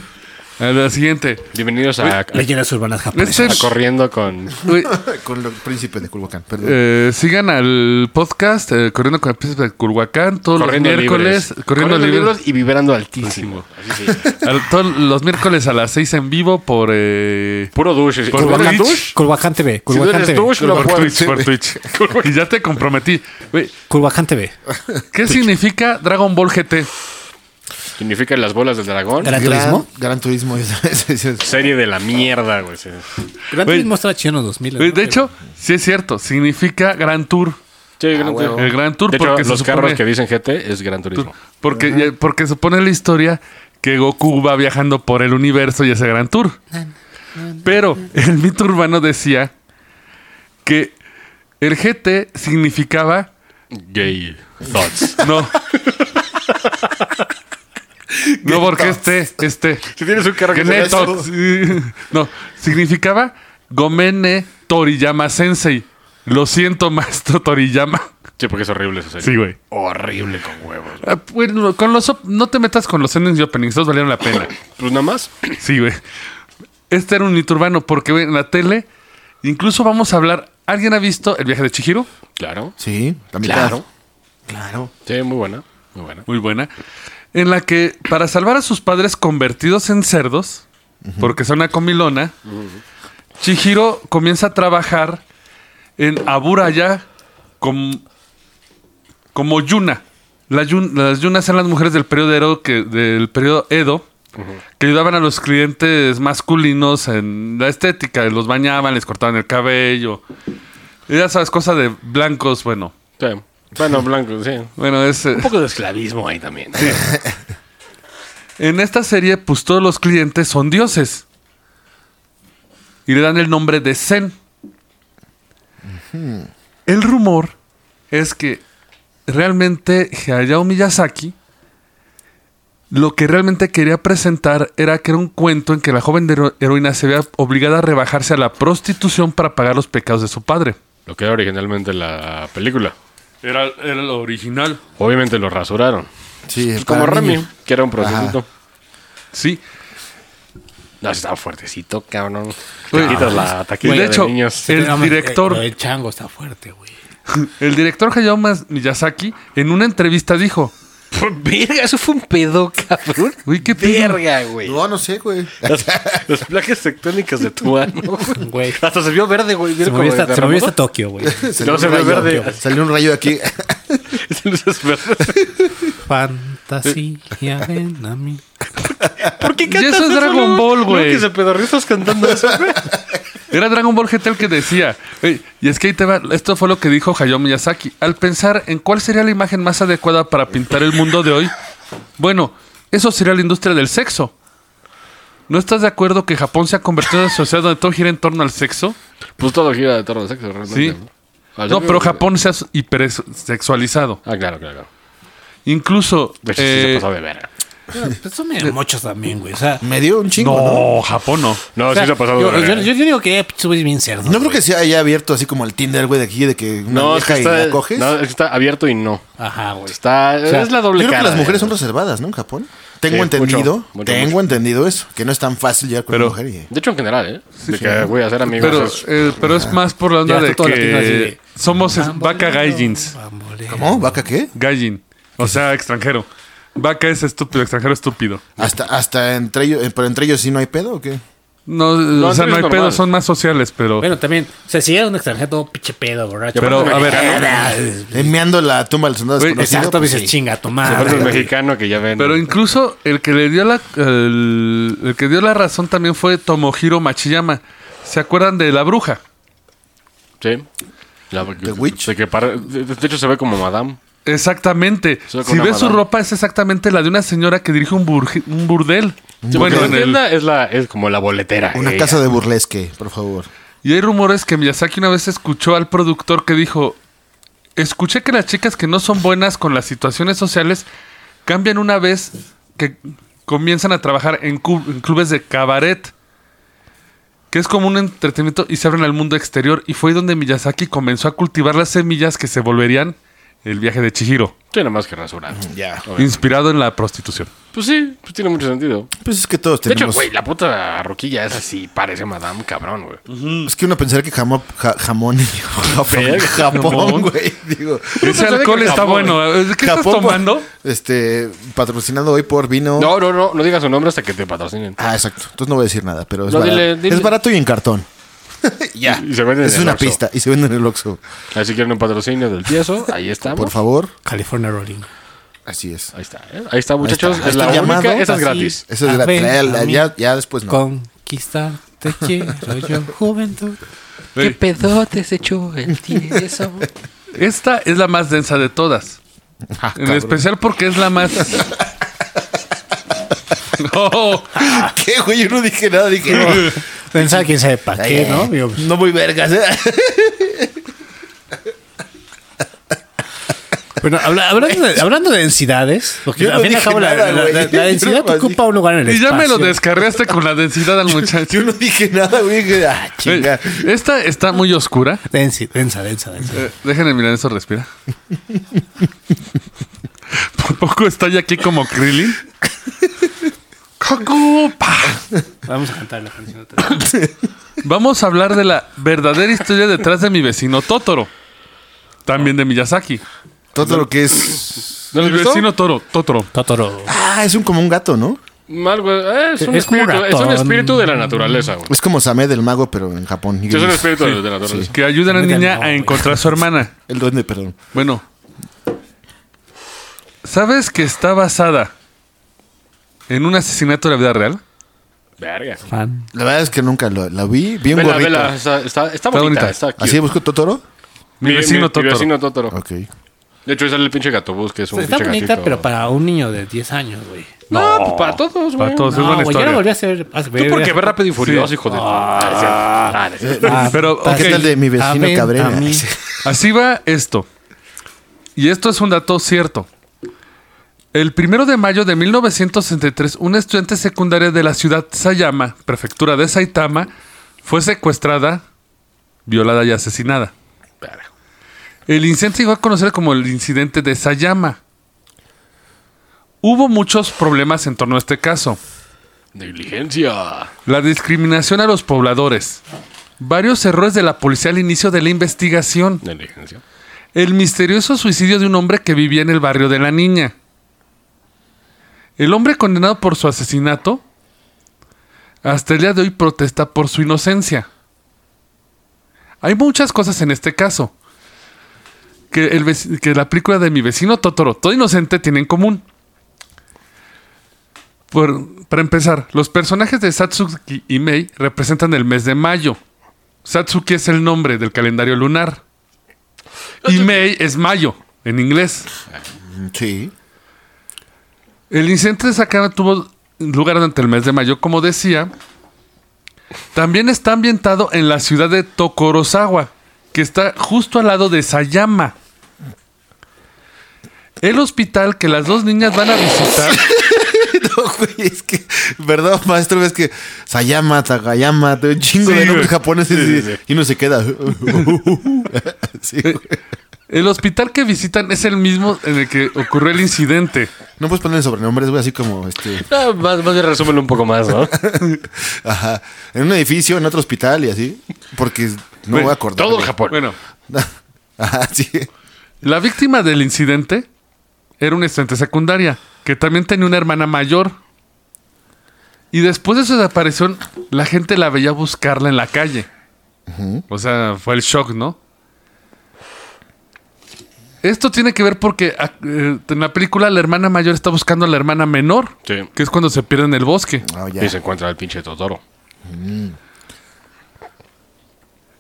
Al siguiente. Bienvenidos a, Leyendas urbanas japonesas. A Corriendo con... Con el príncipe de Culhuacán, perdón. eh, sigan al podcast eh, Corriendo con el Príncipe de Culhuacán todos Corriendo los miércoles. libres. Corriendo, libres. libres y vibrando altísimo. Así sí. Al- todos los miércoles a las 6 en vivo por, eh, Puro douche. Si Por Twitch. douche, Culhuacán TV. si tú Culhuacán eres TV. douche, lo por. Twitch, por Twitch. y ya te comprometí. Culhuacán TV. ¿Qué significa Dragon Ball GT? Significa las bolas del dragón. Gran Gran Turismo. Gran Turismo. Serie de la mierda, güey. sí. Gran Güey. Turismo estaba chido en los 2000. Güey, ¿no? de hecho, sí es cierto. Significa Gran Tour. Sí, Gran Turismo. El Gran Tour De hecho, porque los supone- carros que dicen GT es Gran Turismo. Porque, ya- porque supone la historia que Goku va viajando por el universo y ese Gran Tour. Pero el mito urbano decía que el GT significaba. Gay thoughts. No. no, porque este, este. si tienes un carro que Que se neto. sí. No, significaba Gomene Toriyama Sensei. Lo siento, maestro Toriyama. Sí, porque es horrible esa serie. Sí, güey. Horrible con huevos. Ah, bueno, con los op- no te metas con los endings y openings, todos valieron la pena. Pues nada más. Sí, güey. Este era un mito urbano porque güey, en la tele, incluso vamos a hablar. ¿Alguien ha visto el viaje de Chihiro? Claro. Sí, mitad. Claro. Claro. Sí, muy buena. Muy buena. Muy buena. En la que, para salvar a sus padres convertidos en cerdos, porque son una comilona, Chihiro comienza a trabajar en Aburaya como, como Yuna. La yun- las Yunas eran las mujeres del periodo Edo que, del periodo Edo que ayudaban a los clientes masculinos en la estética. Los bañaban, les cortaban el cabello. Y ya sabes, cosa de blancos, bueno. Sí. Bueno, blanco, sí. Bueno, es... eh, Un poco de esclavismo ahí también. En esta serie, pues todos los clientes son dioses. Y le dan el nombre de Zen. El rumor es que realmente Hayao Miyazaki Lo que realmente quería presentar era que era un cuento en que la joven hero- heroína se veía obligada a rebajarse a la prostitución para pagar los pecados de su padre. Lo que era originalmente la película. Era, era lo original. Obviamente lo rasuraron. Sí, Pues como Remy, niños. que era un prostituto. Sí. No, estaba fuertecito, cabrón. Te quitas la taquilla de de, hecho, niños. el No, director- El chango está fuerte, güey. El director Hayao Mas- Miyazaki en una entrevista dijo, Verga, eso fue un pedo, cabrón. Uy, qué pedo. Verga, güey. No, no sé, güey. Las, las placas tectónicas de tu ano. Güey. Hasta se vio verde, güey. Se ¿Vieron movió hasta, de se movió hasta? Tokio, güey. Salió No, se ve rayo- verde. Salió un rayo aquí. Luces verdes. Fantasía, ven a mí. ¿Por qué Y eso es Dragon? Ball, güey. que se pedorrió estás cantando eso, güey. Era Dragon Ball GT el que decía. "Ey, y es que ahí te va. Esto fue lo que dijo Hayao Miyazaki. Al pensar en cuál sería la imagen más adecuada para pintar el mundo de hoy, bueno, eso sería la industria del sexo. ¿No estás de acuerdo que Japón se ha convertido en una sociedad donde todo gira en torno al sexo? Pues todo gira de torno al sexo, realmente. Sí. No, pero Japón se ha hipersexualizado. Ah, claro, claro. claro. Incluso. De hecho, sí eh, se pasó de verga. Pues son medio mochos también, güey. O sea, Me dio un chingo, ¿no? no, Japón no. No, o sea, sí se ha pasado yo, de yo, yo digo que subes bien cerdo. No creo que se haya abierto así como el Tinder, güey, de aquí, de que una No, es y la coges. no, es que está abierto y no. Ajá, güey. Está, sea, es la Yo doble creo que cara. las mujeres son de- reservadas, ¿no? En Japón. Tengo Sí, entendido, mucho, mucho, tengo mucho. entendido eso, que no es tan fácil llegar con Pero- una mujer. Y... De hecho, en general, ¿eh? de que voy a hacer amigos. Pero, es- eh, pero es más por la onda de que de- somos es- vaca gaijins. ¿Cómo? ¿Vaca qué? Gaijin. O sea, extranjero. Vaca es estúpido, extranjero estúpido. Hasta, hasta entre ellos, eh, pero entre ellos sí no hay pedo o qué? No, o sea, no hay es pedo, son más sociales, pero. Bueno, también, o sea, si era un extranjero todo pinche pedo, borracho. Pero, a ver, Enmeando la tumba del soldado. Exacto, pues, dices, sí. chinga, tu madre. es mexicano que ya ven. pero incluso el que le dio la. El, el que dio la razón también fue Tomohiro Machiyama. ¿Se acuerdan de la bruja? Sí. La, The Witch. De, que de hecho, se ve como Madame. Exactamente. Si ves su ropa, es exactamente la de una señora que dirige un, burge- un burdel. Sí, bueno, en la el, tienda es, la, es como la boletera. Una ella. casa de burlesque, por favor. Y hay rumores que Miyazaki una vez escuchó al productor que dijo, escuché que las chicas que no son buenas con las situaciones sociales cambian una vez que comienzan a trabajar en, en clubes de cabaret, que es como un entretenimiento y se abren al mundo exterior. Y fue ahí donde Miyazaki comenzó a cultivar las semillas que se volverían el viaje de Chihiro, Tiene más que rasurar. Ya. Obviamente. inspirado en la prostitución. Pues sí, pues tiene mucho sentido. Pues es que todos De hecho, tenemos... güey, la puta roquilla esa sí parece Madame, cabrón, güey. Es que uno pensaría que jamón... ja- jamón... Japón, Verga, Japón, jamón. güey. Digo... Ese alcohol está Japón. bueno. ¿Qué estás Japón, tomando? Este, patrocinado hoy por vino... No, no, no, no digas su nombre hasta que te patrocinen. Ah, exacto. Entonces no voy a decir nada, pero es, No, barato. dile- dile. es barato y en cartón. ya. Y se venden es en el una Oxxo. pista. Y se vende en el Oxxo. Así quieren un patrocinio del tieso, ahí estamos. Por favor. California Rolling. Así es. Ahí está, ¿eh? Ahí está, muchachos. está. Es Ahí la está el única, llamado. esa es Así. gratis. Eso es la, ver, la- la- a mí. ya, ya después no. Conquistar te quiero yo, juventud. Ey, pedotes hecho el tieso? Esta es la más densa de todas. Ah, En cabrón. especial porque es la más. no, ¿Qué, güey? Yo no dije nada. Dije, no. Pensaba quién sabe para qué, ¿no? Digo, pues, No muy vergas, ¿eh? Bueno, habla- hablando, de, hablando de densidades, porque Yo no al fin y al dije cabo la, nada, la- güey. la- la Yo densidad nomás ocupa un lugar en el y ya me lo espacio. descargaste con la densidad al muchacho. Yo no dije nada, güey. Ah, chinga. Esta está muy oscura. Densi- densa, densa, densa. Eh, déjenme mirar eso, respira. Por poco está ya aquí como Krillin. Vamos a cantar la canción otra vez. Vamos a hablar de la verdadera historia detrás de mi vecino Totoro. También de Miyazaki. Todo lo que es. ¿No lo mi vecino Toro, Totoro. Totoro. Ah, es un como un gato, ¿no? Mal, güey. Eh, es, un Es como un espíritu, es un espíritu de la naturaleza, güey. Es como Samed el mago, pero en Japón. Sí, es un espíritu de la naturaleza. Que ayuda a la niña no, a güey. encontrar a su hermana. El duende, perdón. Bueno. ¿Sabes que está basada en un asesinato de la vida real? Verga. Fan. La verdad es que nunca lo, la vi. Vi un Vela, gorrito. vela. Está, está, está bonita. bonita. Está cute. ¿Así busco Totoro? Mi vecino Totoro. Mi vecino Totoro. Ok. De hecho, sale el pinche gatobús, que es un Está pinche bonita, gatito. pero para un niño de 10 años, güey. No, pues para todos, güey. Para todos, es No, buena güey, yo historia. la volví a hacer. a Tú ver- porque ves rápido y furioso, Sí. hijo de... Ah, es cierto. Ah, es cierto. Ah, Pero, está- ok. ¿Qué tal de mi vecino A ver, Cabrera? a mí. Así va esto. Y esto es un dato cierto. El primero de mayo de 1963, una estudiante secundaria de la ciudad Sayama, prefectura de Saitama, fue secuestrada, violada y asesinada. El incidente llegó a conocer como el incidente de Sayama. Hubo muchos problemas en torno a este caso. Negligencia. La discriminación a los pobladores. Varios errores de la policía al inicio de la investigación. Negligencia. El misterioso suicidio de un hombre que vivía en el barrio de la niña. El hombre condenado por su asesinato hasta el día de hoy protesta por su inocencia. Hay muchas cosas en este caso que, el que la película de mi vecino Totoro, todo inocente, tiene en común. Por- para empezar, los personajes de Satsuki y Mei representan el mes de mayo. Satsuki es el nombre del calendario lunar. Y Mei es mayo, en inglés. Sí. El incidente de Sakana tuvo lugar durante el mes de mayo, como decía. También está ambientado en la ciudad de Tokorozawa, que está justo al lado de Sayama. El hospital que las dos niñas van a visitar. No, güey, es que, perdón, maestro, es que Sayama, Takayama, un chingo Sí, de nombres japoneses y, Sí, sí, sí. y uno se queda. Güey. El hospital que visitan es el mismo en el que ocurrió el incidente. No puedes poner sobrenombres, güey, así como este. Ah, más, más bien resúmelo un poco más, ¿no? Ajá. En un edificio, en otro hospital y así. Porque no Güey, voy a acordar. Todo. Japón. Bueno, Ajá, sí. la víctima del incidente era una estudiante secundaria que también tenía una hermana mayor. Y después de su desaparición, la gente la veía buscarla en la calle. O sea, fue el shock, ¿no? Esto tiene que ver porque ah, eh, en la película la hermana mayor está buscando a la hermana menor, Sí. que es cuando se pierde en el bosque. Ah. Y se encuentra el pinche Totoro.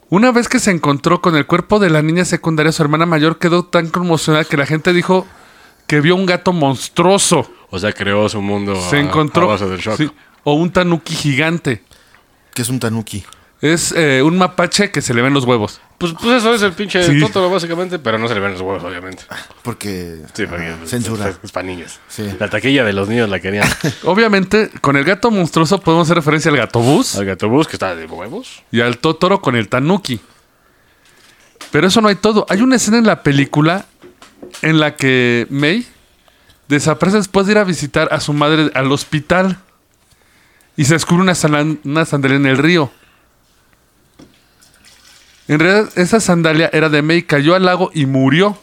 Una vez que se encontró con el cuerpo de la niña secundaria, su hermana mayor quedó tan conmocionada que la gente dijo que vio un gato monstruoso. O sea, creó su mundo Se a- encontró. a base del shock. sí, o un tanuki gigante. Que es un tanuki. Es eh, un mapache que se le ven los huevos. Pues, pues eso es el pinche Sí. Totoro, básicamente, pero no se le ven los huevos, obviamente. Porque. Sí, porque ah, es- censura. Es, para niños. Sí. La taquilla de los niños la querían. Obviamente, con el gato monstruoso podemos hacer referencia al gato bus Al gatobús, que está de huevos. y al totoro con el tanuki. Pero eso no hay todo. Hay una escena en la película en la que May desaparece después de ir a visitar a su madre al hospital y se descubre una, una sandalia en el río. En realidad, esa sandalia era de May, cayó al lago y murió.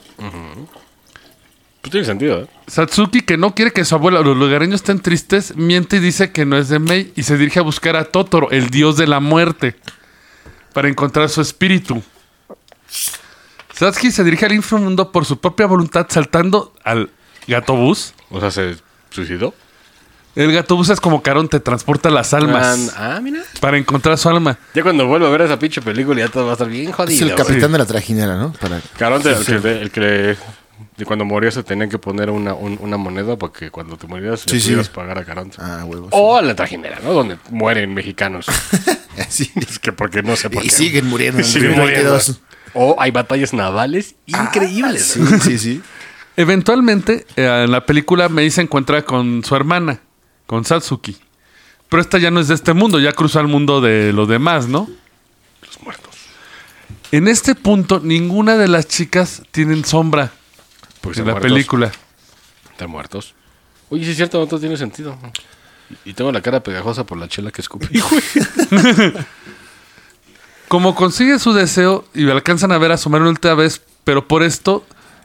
Pues tiene sentido, ¿eh? Satsuki, que no quiere que su abuela o los lugareños estén tristes, miente y dice que no es de Mei y se dirige a buscar a Totoro, el dios de la muerte, para encontrar su espíritu. Satsuki se dirige al inframundo por su propia voluntad, saltando al gatobús. O sea, se suicidó. El gatobús es como Carón, te transporta las almas Ah, mira. para encontrar su alma. Ya cuando vuelvo a ver esa pinche película ya todo va a estar bien Es jodido. el capitán de la trajinera, ¿no? Para... Caronte, el, que, el que cuando murió se tenían que poner una, un- una moneda porque cuando te morías Sí, le sí. pudieras pagar a Caronte. Ah, huevos. O a la trajinera, ¿no? Donde mueren mexicanos. Sí. es que porque no sé por Y qué. siguen muriendo en Y siguen 2022. muriendo. O hay batallas navales increíbles. Sí, sí, sí. Eventualmente, eh, en la película Mei se encuentra con su hermana, con Satsuki. Pero esta ya no es de este mundo, ya cruzó al mundo de los demás, ¿no? Los muertos. En este punto, ninguna de las chicas tienen sombra Porque en la muertos. película. Están muertos. Oye, sí es cierto, no todo tiene sentido. Y tengo la cara pegajosa por la chela que escupí, güey. Como consigue su deseo y alcanzan a ver a su madre una última vez, pero por esto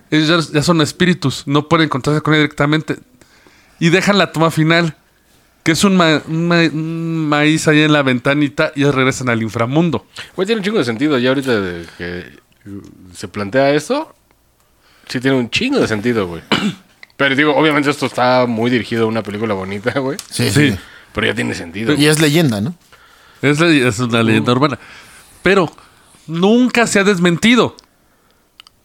ellas ya son espíritus, no pueden encontrarse con ella directamente. Y dejan la toma final, que es un, ma- un ma- un maíz ahí en la ventanita y regresan al inframundo. Güey, tiene un chingo de sentido. Ya ahorita de que se plantea esto, sí tiene un chingo de sentido, güey. Pero digo, obviamente esto está muy dirigido a una película bonita, güey. Sí, Sí. sí. Pero ya tiene sentido. Y es leyenda, ¿no? Es, es una leyenda urbana. Pero nunca se ha desmentido.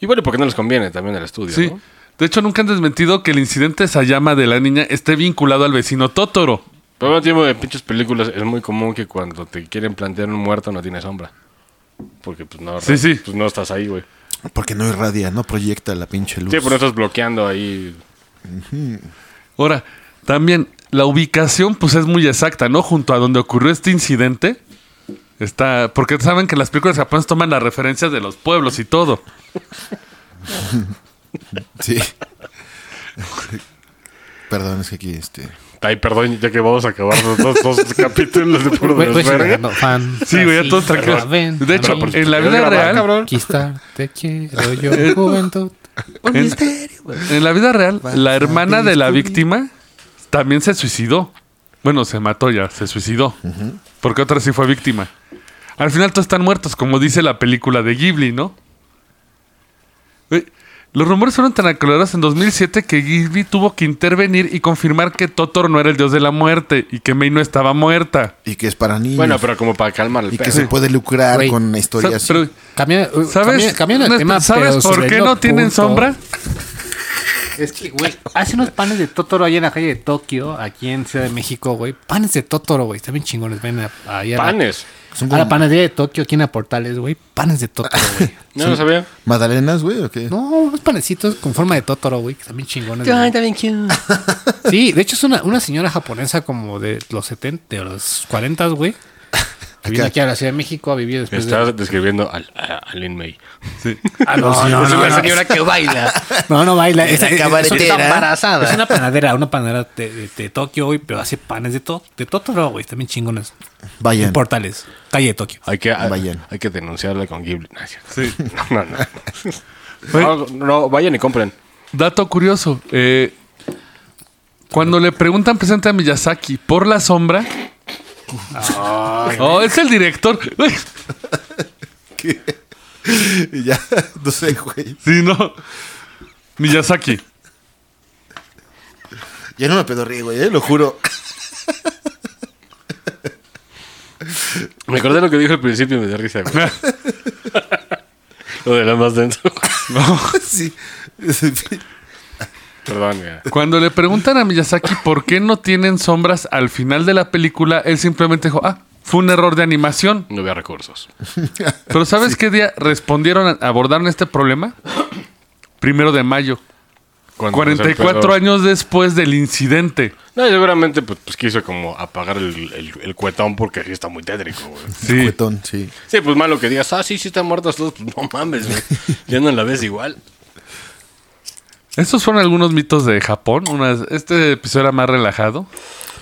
Y bueno, porque no les conviene también el estudio, Sí. ¿no? De hecho, nunca han desmentido que el incidente Sayama de la niña esté vinculado al vecino Totoro. Pero al tiempo de pinches películas es muy común que cuando te quieren plantear un muerto no tiene sombra. Porque pues no, Sí, sí. Pues no estás ahí, güey. Porque no irradia, no proyecta la pinche luz. Sí, pero no estás bloqueando ahí. Ahora, también la ubicación pues es muy exacta, ¿no? Junto a donde ocurrió este incidente. Está, porque saben que las películas japonesas toman las referencias de los pueblos y todo. Sí. Perdón, es que aquí este. Ay, perdón, ya que vamos a acabar los dos, dos capítulos de puro güey, desvergue. no, fan. Sí, güey, ya todos tranquilos. ven, De hecho, mí, en la ¿Quieres vida grabar, real, cabrón? Aquí está, te quiero yo, juventud. Un En- misterio. güey. en la vida real, Vas la hermana de la víctima también se suicidó. Bueno, se mató ya, se suicidó. Porque otra sí fue víctima. Al final todos están muertos, como dice la película de Ghibli, ¿no? Los rumores fueron tan acalorados en 2007 que Ghibli tuvo que intervenir y confirmar que Totoro no era el dios de la muerte y que Mei no estaba muerta. Y que es para niños. Bueno, pero como para calmar el y que se puede lucrar Güey. con una historia Sa- así. pero, Cambia, uh, ¿Sabes, cambia- Néstor, tema, ¿sabes pero por sobre qué el no tienen punto. sombra? Es que, güey, hace unos panes de Totoro ahí en la calle de Tokio, aquí en Ciudad de México, güey. Panes de Totoro, güey. Están bien chingones. Ven a, ahí a la- Panes. Son A la panadería de Tokio, aquí en la Portales, güey. Panes de Totoro, güey. No lo sabía. magdalenas, güey, o qué? No, unos panecitos con forma de Totoro, güey, que están bien chingones. Ay, bien cute. Sí, de hecho es una, una señora japonesa como de los 70, de los 40, güey. Vino Acá. aquí a la Ciudad de México a vivir después de... Estás describiendo al, a, a Lin May. Ah, no, no, es no, una no. señora que baila. No, no baila. Es, es- es- cabaretera. es- embarazada. Es una panadera, una panadera de, de- de Tokio, güey, pero hace panes de, to, de Totoro, güey. También chingones. Vayan. En Portales, calle de Tokio. Hay que, Vayan. hay que denunciarle con Ghibli. Es. Sí. no, no. No, no, vayan y compren. Dato curioso. eh, cuando le preguntan presente a Miyazaki por la sombra. oh, es el director. Y ya, no sé, güey. sí, no. Miyazaki. Ya no me pedorrí, güey, eh, lo juro. Me acordé de lo que dijo al principio y me dio risa, güey. lo de la más denso. sí. Perdón, güey. Cuando le preguntan a Miyazaki por qué no tienen sombras al final de la película, él simplemente dijo, ah, fue un error de animación. No había recursos. Pero ¿sabes qué día respondieron, a- abordaron este problema? Primero de mayo. Cuando 44 se empezó- años después del incidente. No, seguramente pues, pues, quiso como apagar el, el, el cuetón porque sí está muy tétrico, güey. Sí. Cuetón, sí. Sí, pues malo que digas, ah, sí, sí están muertos todos. Pues no mames, güey. Ya no la ves igual. Estos fueron algunos mitos de Japón. Este episodio era más relajado.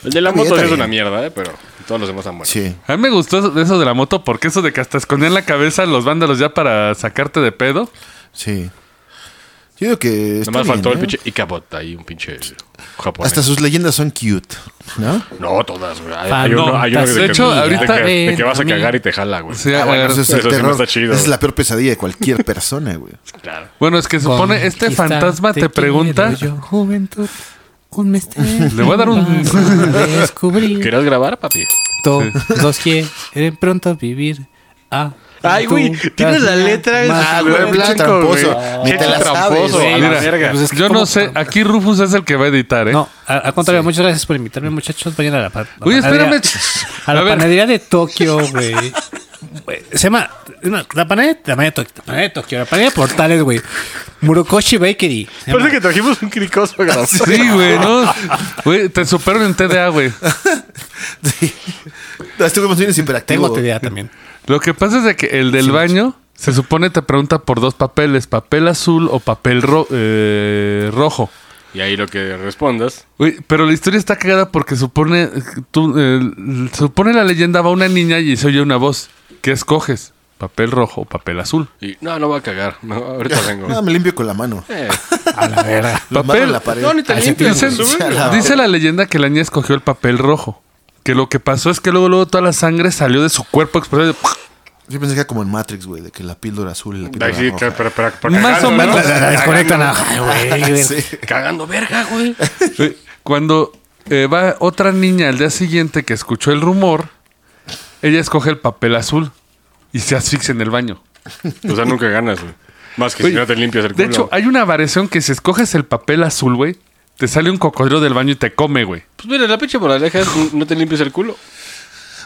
El de la moto sí es una mierda, ¿eh? Pero todos los demás están buenos. Sí. A mí me gustó eso- eso de la moto porque eso de que hasta escondían la cabeza los vándalos ya para sacarte de pedo. Sí. Yo digo que. está Nomás bien, faltó el ¿eh? pinche Icabot ahí, un pinche japonés. Hasta sus leyendas son cute, ¿no? No, todas, güey. Hay, Ah, hay uno, no. hay uno De que, hecho, que- ahorita- de que, de que vas a cagar y te jala, güey. Sí, Ah, bueno, eso es el eso sí no terror. está chido, Esa es la peor pesadilla de cualquier persona, güey. Claro. Bueno, es que supone este fantasma te pregunta. quiero yo, juventud, un misterio. Le voy a dar un- descubrir. ¿Querías grabar, papi? Todos quieren pronto vivir. Ah, Ay, güey, tienes la letra Ah, güey, blanco, güey. tramposo. Ni te la sabes. tramposo, Mira, pues es que Yo ¿cómo- no sé, aquí Rufus es el que va a editar, ¿eh? No, a- al contrario, muchas gracias por invitarme, muchachos. Vayan a la, la Oye, espérame. A la A ver. panadería de Tokio, güey. Se llama. no, la panadería, la panadería de Tokio. La panadería de Portales, güey. Murokoshi Bakery. Se llama- Parece que trajimos un cricoso. Sí, güey, no. Güey, te superan en TDA, güey. Sí. No, Estuvimos bien hiperactivo. Tengo idea también. Lo que pasa es de que el del baño se supone te pregunta por dos papeles, papel azul o papel ro- eh, rojo. Y ahí lo que respondas. Güey, pero la historia está cagada porque supone, tú, eh, supone la leyenda va una niña y se oye una voz. ¿Qué escoges? ¿Papel rojo o papel azul? Y no, no voy a cagar. No, ahorita vengo. No, me limpio con la mano. Eh, A la verga. Papel. la pared. no, ni te Ah, limpias. La- güey. dice la leyenda que la niña escogió el papel rojo. Que lo que pasó es que luego, luego toda la sangre salió de su cuerpo explotó. Yo pensé que era como en Matrix, güey, de que la píldora azul y la píldora Ay, sí, roja. pero, pero- pero Más o ¿no? menos. La, la desconectan a. Ay, güey. Sí. Cagando verga, güey. Cuando eh, va otra niña al día siguiente que escuchó el rumor, ella escoge el papel azul y se asfixia en el baño. O sea, nunca ganas, güey. Más que Güey, si no te limpias el De culo. hecho, hay una variación que si escoges el papel azul, güey, te sale un cocodrilo del baño y te come, güey. Pues mira, la pinche moraleja es no te limpies el culo.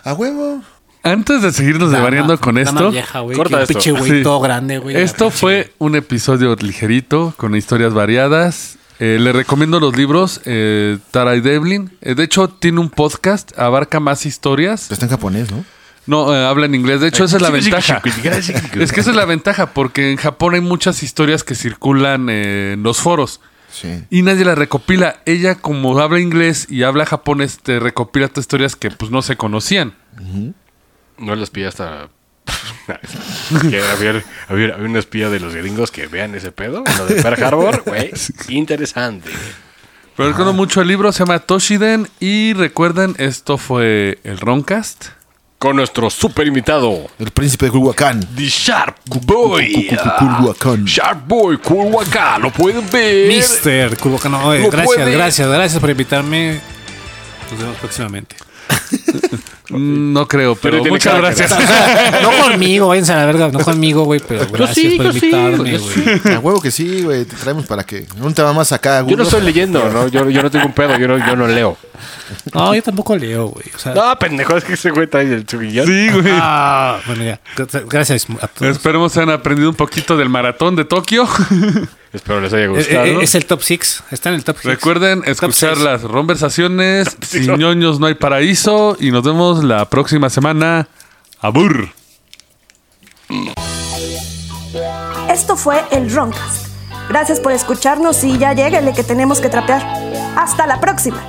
A huevo. Antes de seguirnos Dama- devariando con esto, vieja, güey, Corta esto. pinche güey Sí. todo grande, güey. esto fue un episodio ligerito, con historias variadas. Eh, le recomiendo los libros, eh, Taray Devlin. Eh, de hecho, tiene un podcast, abarca más historias. Está en japonés, ¿no? No, eh, habla en inglés. De hecho, esa es la ventaja. es que esa es la ventaja, porque en Japón hay muchas historias que circulan eh, en los foros. Sí. Y nadie las recopila. Ella, como habla inglés y habla japonés, te recopila estas historias que pues no se conocían. No los pilla hasta. que había, había, había una espía de los gringos que vean ese pedo. Lo de Pearl Harbor, güey. Interesante. Pero recuerdo mucho el libro, se llama Toshiden. Y recuerden, esto fue el Roncast. Con nuestro super invitado, El príncipe de Culhuacán. The Sharp Boy. Culhuacán. Sharp Boy, Culhuacán. Lo pueden ver. Mister Culhuacán. Lo gracias, gracias, gracias por invitarme. Nos vemos próximamente. No creo, pero muchas que gracias. no conmigo, váyanse a la verga, no conmigo, güey, pero gracias sí, por yo invitarme, güey. A huevo que sí, güey. Te traemos para que. Un tema más acá. Yo no estoy leyendo, ¿no? Yo, yo no tengo un pedo, yo no, yo no leo. No, yo tampoco leo, güey. O sea, No, pendejo, es que ese güey trae el guion. Sí, güey. ah, bueno, ya. Gracias a todos. Esperemos hayan aprendido un poquito del maratón de Tokio. Espero les haya Eh, gustado. eh, Es el top 6. Está en el top 6. Recuerden escuchar las conversaciones. Sin ñoños no hay paraíso. Y nos vemos la próxima semana. Abur. Esto fue el Roncast. Gracias por escucharnos y ya lléguele que tenemos que trapear. Hasta la próxima.